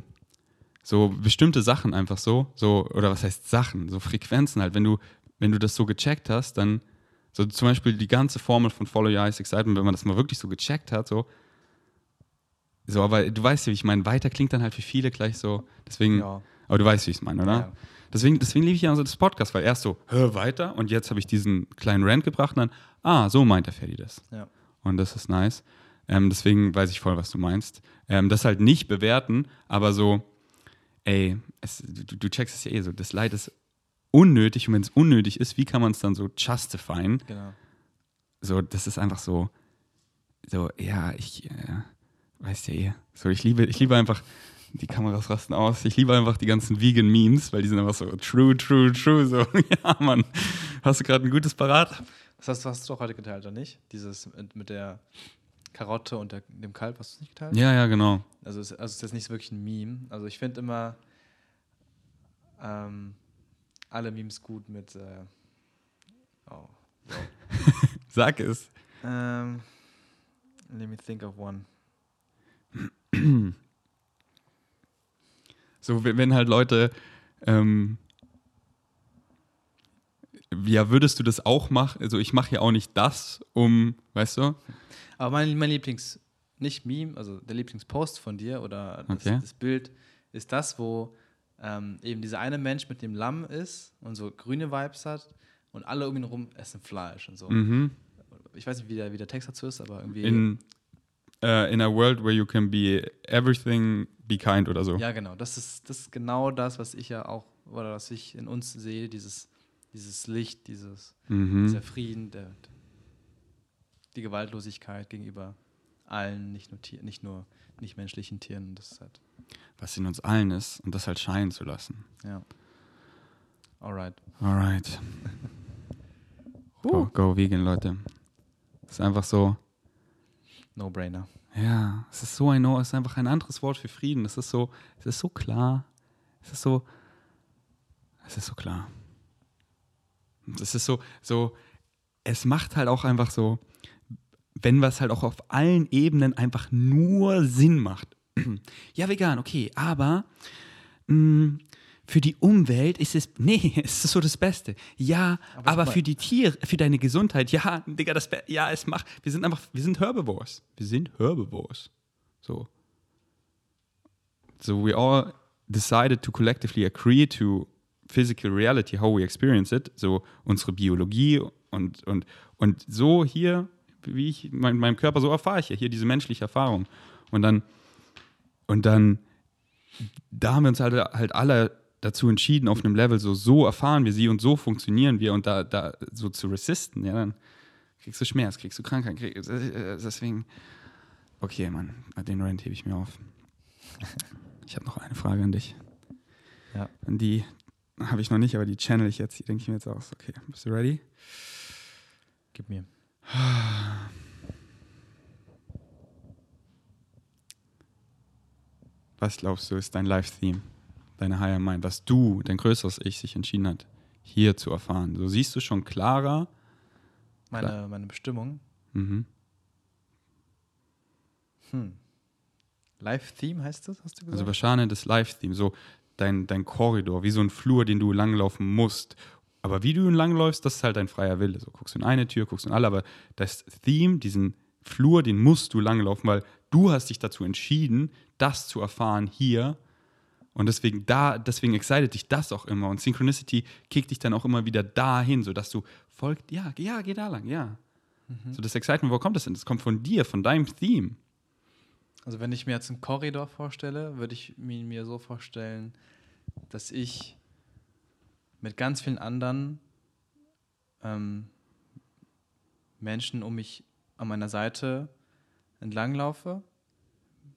so bestimmte Sachen einfach so, so, oder was heißt Sachen, so Frequenzen halt, wenn du, wenn du das so gecheckt hast, dann, so zum Beispiel die ganze Formel von Follow Your Eyes Excitement, wenn man das mal wirklich so gecheckt hat, so, so, aber du weißt ja, wie ich meine, weiter klingt dann halt für viele gleich so, deswegen, Ja. aber du weißt, wie ich es meine, oder? Ja. Deswegen, deswegen liebe ich ja so das Podcast, weil erst so, hör weiter und jetzt habe ich diesen kleinen Rant gebracht und dann, ah, so meint der Ferdi das. Ja. Und das ist nice. Ähm, deswegen weiß ich voll, was du meinst. Ähm, das halt nicht bewerten, aber so, ey, es, du, du checkst es ja eh so, das Leid ist unnötig und wenn es unnötig ist, wie kann man es dann so justifyen? Genau. So, das ist einfach so, so, ja, ich, äh, weiß ja eh. So, ich liebe, ich liebe einfach, die Kameras rasten aus, ich liebe einfach die ganzen Vegan-Memes, weil die sind einfach so true, true, true, so, ja, Mann. Hast du gerade ein gutes Parat? Das hast, hast du doch heute geteilt, oder nicht? Dieses mit, der Karotte und der, dem Kalb, hast du es nicht geteilt? Ja, ja, genau. Also, es, also es ist jetzt nicht so wirklich ein Meme. Also ich finde immer ähm, alle Memes gut mit äh, oh. Sag es. Ähm, let me think of one. So, wenn wenn halt Leute, ähm, ja, würdest du das auch machen? Also, ich mache ja auch nicht das, um, weißt du? Aber mein, mein Lieblings, nicht Meme, also der Lieblingspost von dir oder das, Okay. das Bild ist das, wo ähm, eben dieser eine Mensch mit dem Lamm ist und so grüne Vibes hat und alle um ihn rum essen Fleisch und so. Mhm. Ich weiß nicht, wie der, wie der Text dazu ist, aber irgendwie. In, äh, in a world where you can be everything, be kind oder so. Ja, genau. Das ist, das ist genau das, was ich ja auch, oder was ich in uns sehe, dieses, dieses Licht, dieses, Mhm. dieser Frieden, der, die Gewaltlosigkeit gegenüber allen, nicht nur, Tier, nicht nur nichtmenschlichen Tieren. Das ist halt, Was in uns allen ist und das halt scheinen zu lassen. ja. Alright. Alright. Go, go vegan, Leute. Ist einfach so, No-brainer. ja, es ist so ein, es ist einfach ein anderes Wort für Frieden. Es ist so, es ist so klar. Es ist so, es ist so klar. Es ist so, so, es macht halt auch einfach so, wenn was halt auch auf allen Ebenen einfach nur Sinn macht. Ja, vegan, okay, aber mh, für die Umwelt ist es, nee, es ist so das Beste. Ja, Aber aber, für die Tiere, für deine Gesundheit, ja, Digga, das, ja, es macht, wir sind einfach, wir sind Herbivores. Wir sind Herbivores. So. So we all decided to collectively agree to physical reality, how we experience it, so unsere Biologie und, und, und so hier, wie ich mein, meinem Körper, so erfahre ich ja hier diese menschliche Erfahrung. Und dann, und dann, da haben wir uns halt, halt alle dazu entschieden, auf einem Level so, so erfahren wir sie und so funktionieren wir und da, da so zu resisten, ja, dann kriegst du Schmerz, kriegst du Krankheit, kriegst, äh, deswegen, okay, Mann, den Rant hebe ich mir auf. Ich habe noch eine Frage an dich. Ja. Und die habe ich noch nicht, aber die channel ich jetzt, die denke ich mir jetzt aus. Okay, bist du ready? Gib mir. Was glaubst du, ist dein Live-Theme, deine Higher Mind, was du, dein größeres Ich, sich entschieden hat, hier zu erfahren? So siehst du schon klarer. Meine, meine Bestimmung. Mhm. Hm. Live-Theme heißt das, hast du gesagt? Also wahrscheinlich das Live-Theme, so dein, dein Korridor, wie so ein Flur, den du langlaufen musst. Aber wie du ihn langläufst, das ist halt dein freier Wille. So guckst du in eine Tür, guckst du in alle, aber das Theme, diesen Flur, den musst du langlaufen, weil du hast dich dazu entschieden, das zu erfahren hier. Und deswegen da, deswegen excited dich das auch immer. Und Synchronicity kickt dich dann auch immer wieder dahin, sodass du folgt, ja, ja, geh da lang, ja. So das Excitement, wo kommt das denn? Das kommt von dir, von deinem Theme. Also wenn ich mir jetzt einen Korridor vorstelle, würde ich mir, mir so vorstellen, dass ich mit ganz vielen anderen ähm, Menschen um mich an meiner Seite entlanglaufe.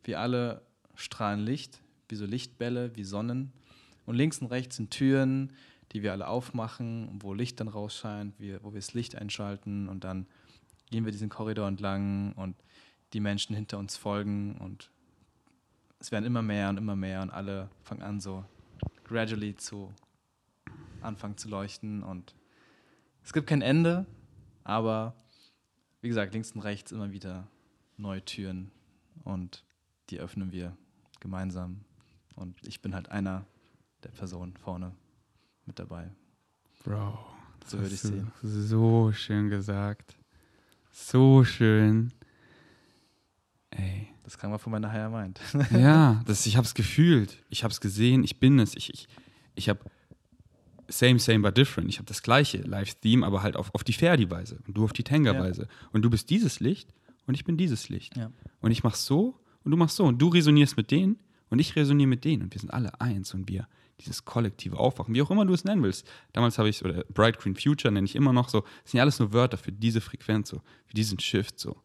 Wir alle strahlen Licht, wie so Lichtbälle, wie Sonnen. Und links und rechts sind Türen, die wir alle aufmachen, wo Licht dann rausscheint, wo wir das Licht einschalten. Und dann gehen wir diesen Korridor entlang und die Menschen hinter uns folgen. Und es werden immer mehr und immer mehr und alle fangen an so gradually zu anfangen zu leuchten. Und es gibt kein Ende, aber wie gesagt, links und rechts immer wieder neue Türen. Und die öffnen wir gemeinsam und ich bin halt einer der Personen vorne mit dabei. Bro, So würde ich sehen. So schön gesagt. So schön. Ey. Das kam mal von meiner Higher Mind. Ja, das, ich habe es gefühlt. Ich habe es gesehen. Ich bin es. Ich, ich, ich habe same, same, but different. Ich habe das gleiche Live-Theme, aber halt auf, auf die Ferdi-Weise und du auf die Tenga-Weise. Und du bist dieses Licht und ich bin dieses Licht. Ja. Und ich mach so und du machst so. Und du resonierst mit denen und ich resoniere mit denen. Und wir sind alle eins und wir dieses kollektive Aufwachen, wie auch immer du es nennen willst. Damals habe ich oder Bright Green Future nenne ich immer noch so. Das sind ja alles nur Wörter für diese Frequenz, so, für diesen Shift, so.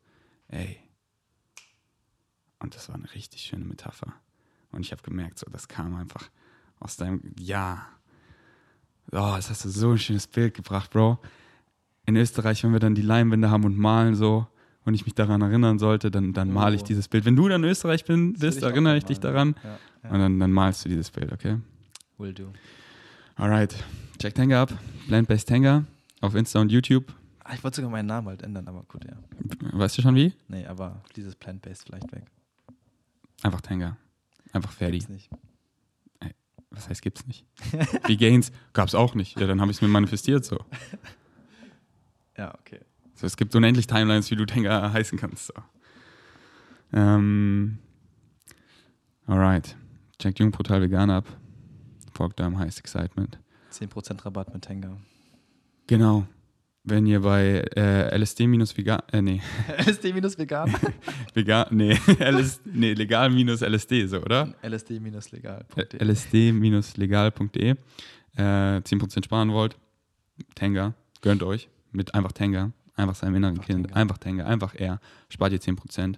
Ey. Und das war eine richtig schöne Metapher. Und ich habe gemerkt, so, das kam einfach aus deinem, ja. Oh, das hast du so ein schönes Bild gebracht, Bro. In Österreich, wenn wir dann die Leinwände haben und malen so und ich mich daran erinnern sollte, dann, dann male ich Oh. dieses Bild. Wenn du dann in Österreich bin, bist, ich erinnere ich dich daran Ja, ja. und dann, dann malst du dieses Bild, okay? Will do. Alright. Check Tenga ab. Plant-Based Tenga auf Insta und YouTube. Ah, ich wollte sogar meinen Namen halt ändern, aber gut, ja. Weißt du schon wie? Nee, aber dieses Plant-Based vielleicht weg. Einfach Tenga. Einfach Ferdi. Gibt's nicht. Was heißt gibt's nicht? Wie Gains gab's auch nicht. Ja, dann habe ich es mir manifestiert so. Ja, okay. So. Es gibt unendlich Timelines, wie du Tenga heißen kannst. So. Ähm, alright. Checkt Jungportal Vegan ab. Folgt da im Highest Excitement. 10% Rabatt mit Tenga. Genau. Wenn ihr bei äh, LSD-Vegan, äh, nee, LSD minus vegan? nee, LS, nee, legal minus LSD, so, oder? LSD minus legal. lsd-legal.de äh, 10% sparen wollt, Tenga, gönnt euch mit einfach Tenga, einfach seinem inneren Einfach Kind, Tenga. einfach Tenga, einfach er, spart ihr 10%.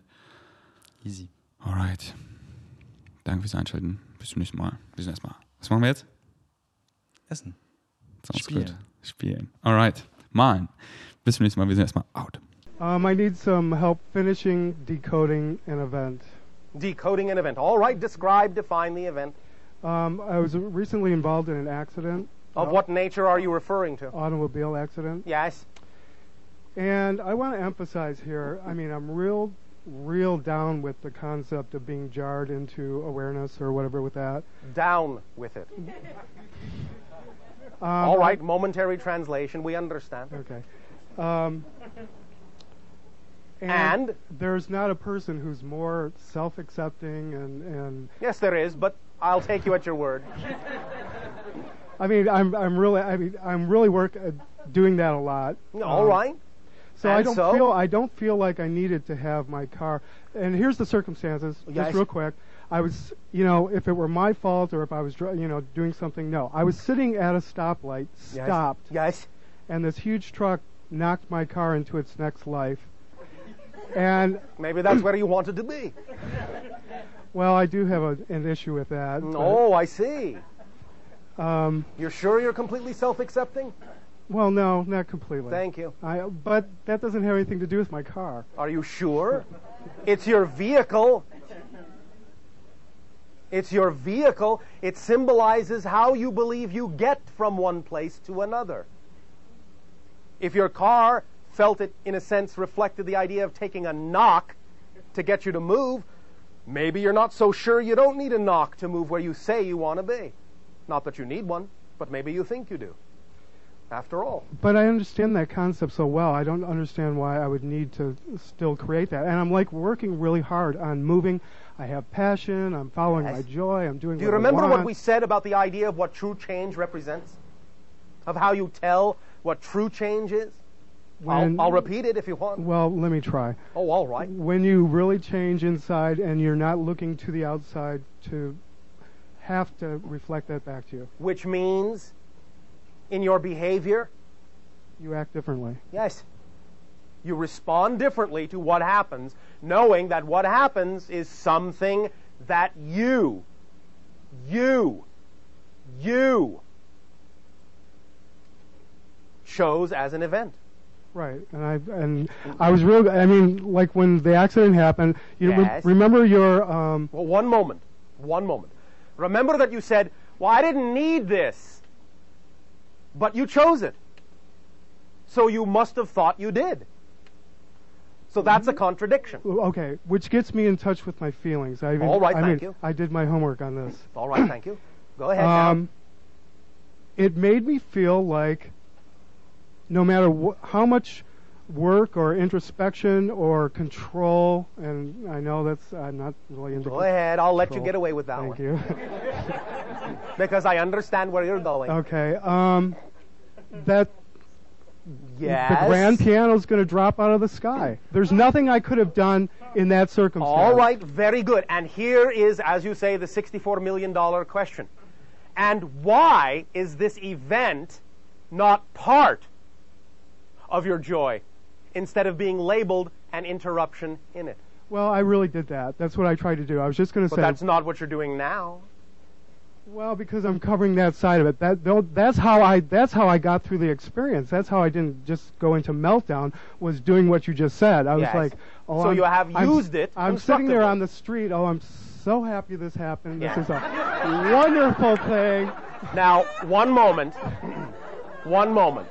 Easy. Alright. Danke fürs Einschalten. Bis zum nächsten Mal. Bis zum nächsten Mal. Was machen wir jetzt? Essen. Sounds Spielen. good. Spielen. Alright. Malen. Bis zum nächsten Mal. Wir sind erstmal out. Um, I need some help finishing decoding an event. Decoding an event. All right, describe, define the event. Um, I was recently involved in an accident, Of Uh, what nature are you referring to? automobile accident, Yes. And I want to emphasize here. I mean, I'm real, real down with the concept of being jarred into awareness or whatever with that. Down with it. Um, All right, momentary translation. We understand. Okay. Um, And? there's not a person who's more self-accepting and and Yes, there is, but I'll take you at your word. I mean I'm I'm really I mean I'm really work uh, doing that a lot. All Um, right. So I don't so? feel I don't feel like I needed to have my car. And here's the circumstances, Yes. just real quick. I was, you know, if it were my fault or if I was, you know, doing something. No, I was sitting at a stoplight, stopped, Yes. and this huge truck knocked my car into its next life. And Maybe that's where you wanted to be. well, I do have a, an issue with that. Oh, I see. Um, You're sure you're completely self-accepting? Well, no, not completely. Thank you. I, but that doesn't have anything to do with my car. Are you sure? It's your vehicle. It's your vehicle. It symbolizes how you believe you get from one place to another. If your car felt it, in a sense, reflected the idea of taking a knock to get you to move, maybe you're not so sure you don't need a knock to move where you say you want to be. Not that you need one, but maybe you think you do. After all. But I understand that concept so well. I don't understand why I would need to still create that. And I'm like working really hard on moving. I have passion. I'm following Yes. my joy. I'm doing. Do you remember what we said about the idea of what true change represents? Of how you tell what true change is? When- I'll, I'll repeat it if you want. Well, let me try. Oh, all right. When you really change inside and you're not looking to the outside to have to reflect that back to you, Which means in your behavior, you act differently. yes, you respond differently to what happens, knowing that what happens is something that you, you, you chose as an event. Right, and I and I was real. I mean, like when the accident happened, you re- remember your um, Well, one moment. One moment. Remember that you said, Well, I didn't need this. But you chose it. So you must have thought you did. So that's a contradiction. Okay, which gets me in touch with my feelings. I even, All right, I thank mean, you. I did my homework on this. All right, thank you. Go ahead. Um, it made me feel like no matter wh- how much work or introspection or control, and I know that's I'm not really into. Go ahead. I'll let you get away with that Thank one. you. Because I understand where you're going. okay, um, that yes. the grand piano's going to drop out of the sky. There's nothing I could have done in that circumstance. All right, very good. And here is, as you say, the $64 million question. And why is this event not part of your joy instead of being labeled an interruption in it? Well, I really did that. That's what I tried to do. I was just going to But say. that's not what you're doing now. Well, because I'm covering that side of it. That that's how I that's how I got through the experience. That's how I didn't just go into meltdown. Was doing what you just said. I was Yes. like, oh, So I'm- you have I'm- used it I'm sitting there on the street. Oh, I'm so happy this happened. This is a wonderful thing. Now, one moment. One moment.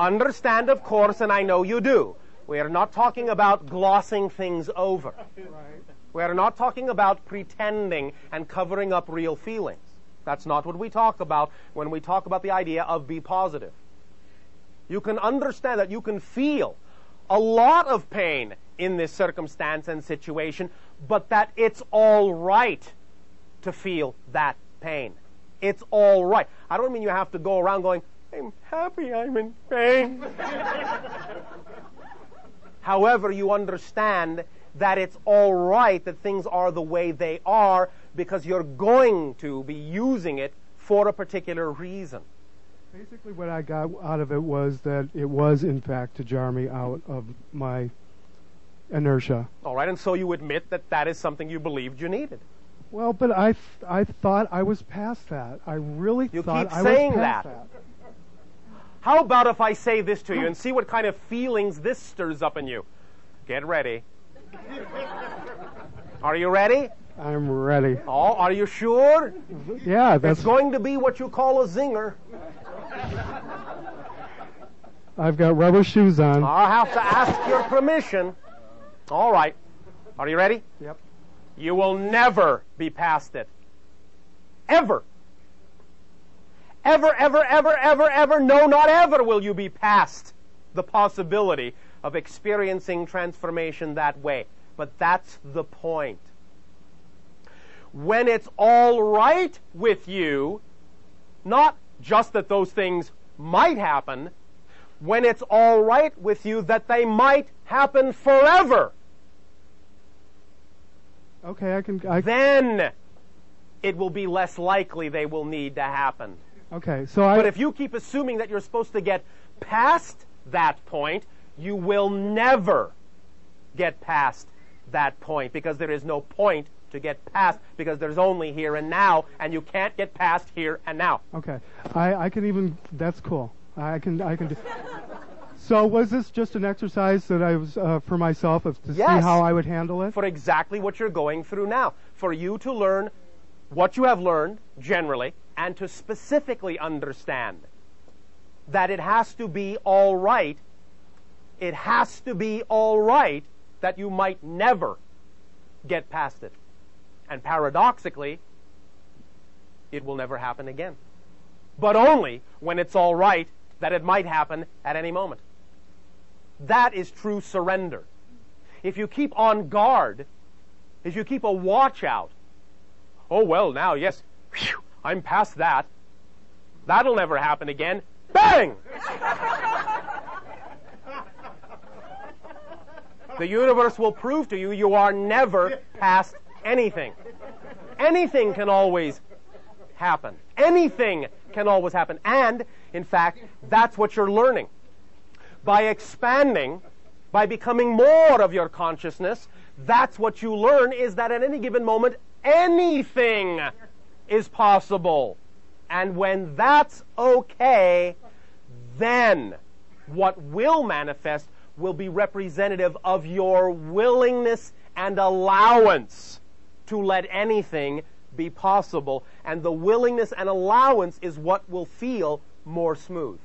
Understand, of course, and I know you do. We are not talking about glossing things over. We are not talking about pretending and covering up real feelings. That's not what we talk about when we talk about the idea of be positive. You can understand that you can feel a lot of pain in this circumstance and situation, but that it's all right to feel that pain. It's all right. I don't mean you have to go around going, I'm happy I'm in pain. However, you understand that it's all right that things are the way they are because you're going to be using it for a particular reason. Basically, what I got out of it was that it was, in fact, to jar me out of my inertia. All right, and so you admit that that is something you believed you needed. Well, but I, th- I thought I was past that. I really You thought keep I saying was past that. that. How about if I say this to you and see what kind of feelings this stirs up in you? Get ready. Are you ready? I'm ready. Oh, are you sure? Yeah, that's. It's going to be what you call a zinger. I've got rubber shoes on. I'll have to ask your permission. All right. Are you ready? Yep. You will never be past it. Ever. Ever, ever, ever, ever, ever, no, not ever will you be past the possibility of experiencing transformation that way. But that's the point. When it's all right with you, not just that those things might happen, when it's all right with you that they might happen forever. Okay, I can. I, then it will be less likely they will need to happen. okay, so I. But if you keep assuming that you're supposed to get past that point, you will never get past that point because there is no point to get past because there's only here and now, and you can't get past here and now. Okay, I, I can even. That's cool. I can. I can do. So was this just an exercise that I was uh, for myself of to see how I would handle it? for exactly what you're going through now. For you to learn what you have learned generally and to specifically understand that it has to be all right. It has to be all right that you might never get past it. And paradoxically, it will never happen again. But only when it's all right that it might happen at any moment. That is true surrender if you keep on guard, if you keep a watch out, oh, well, now, yes, phew, I'm past that. That'll never happen again. Bang! the universe will prove to you you are never past anything. Anything can always happen. Anything can always happen. And, in fact, that's what you're learning. By expanding, by becoming more of your consciousness, that's what you learn is that at any given moment, anything is possible. And when that's okay, then what will manifest will be representative of your willingness and allowance to let anything be possible. And the willingness and allowance is what will feel more smooth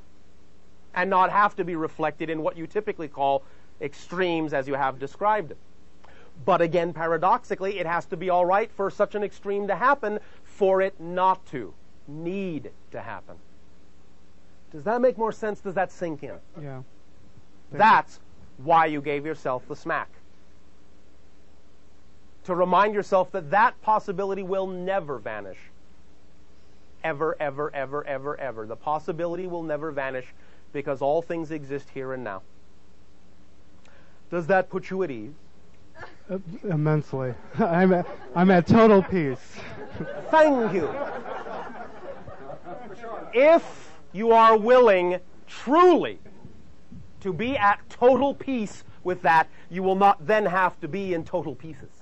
and not have to be reflected in what you typically call extremes as you have described it. But again, paradoxically, it has to be all right for such an extreme to happen for it not to need to happen. Does that make more sense? Does that sink in? Yeah. That's why you gave yourself the smack. To remind yourself that that possibility will never vanish. Ever, ever, ever, ever, ever. The possibility will never vanish because all things exist here and now. Does that put you at ease? Uh, immensely. I'm at, I'm at total peace. Thank you. If you are willing truly to be at total peace with that, you will not then have to be in total pieces.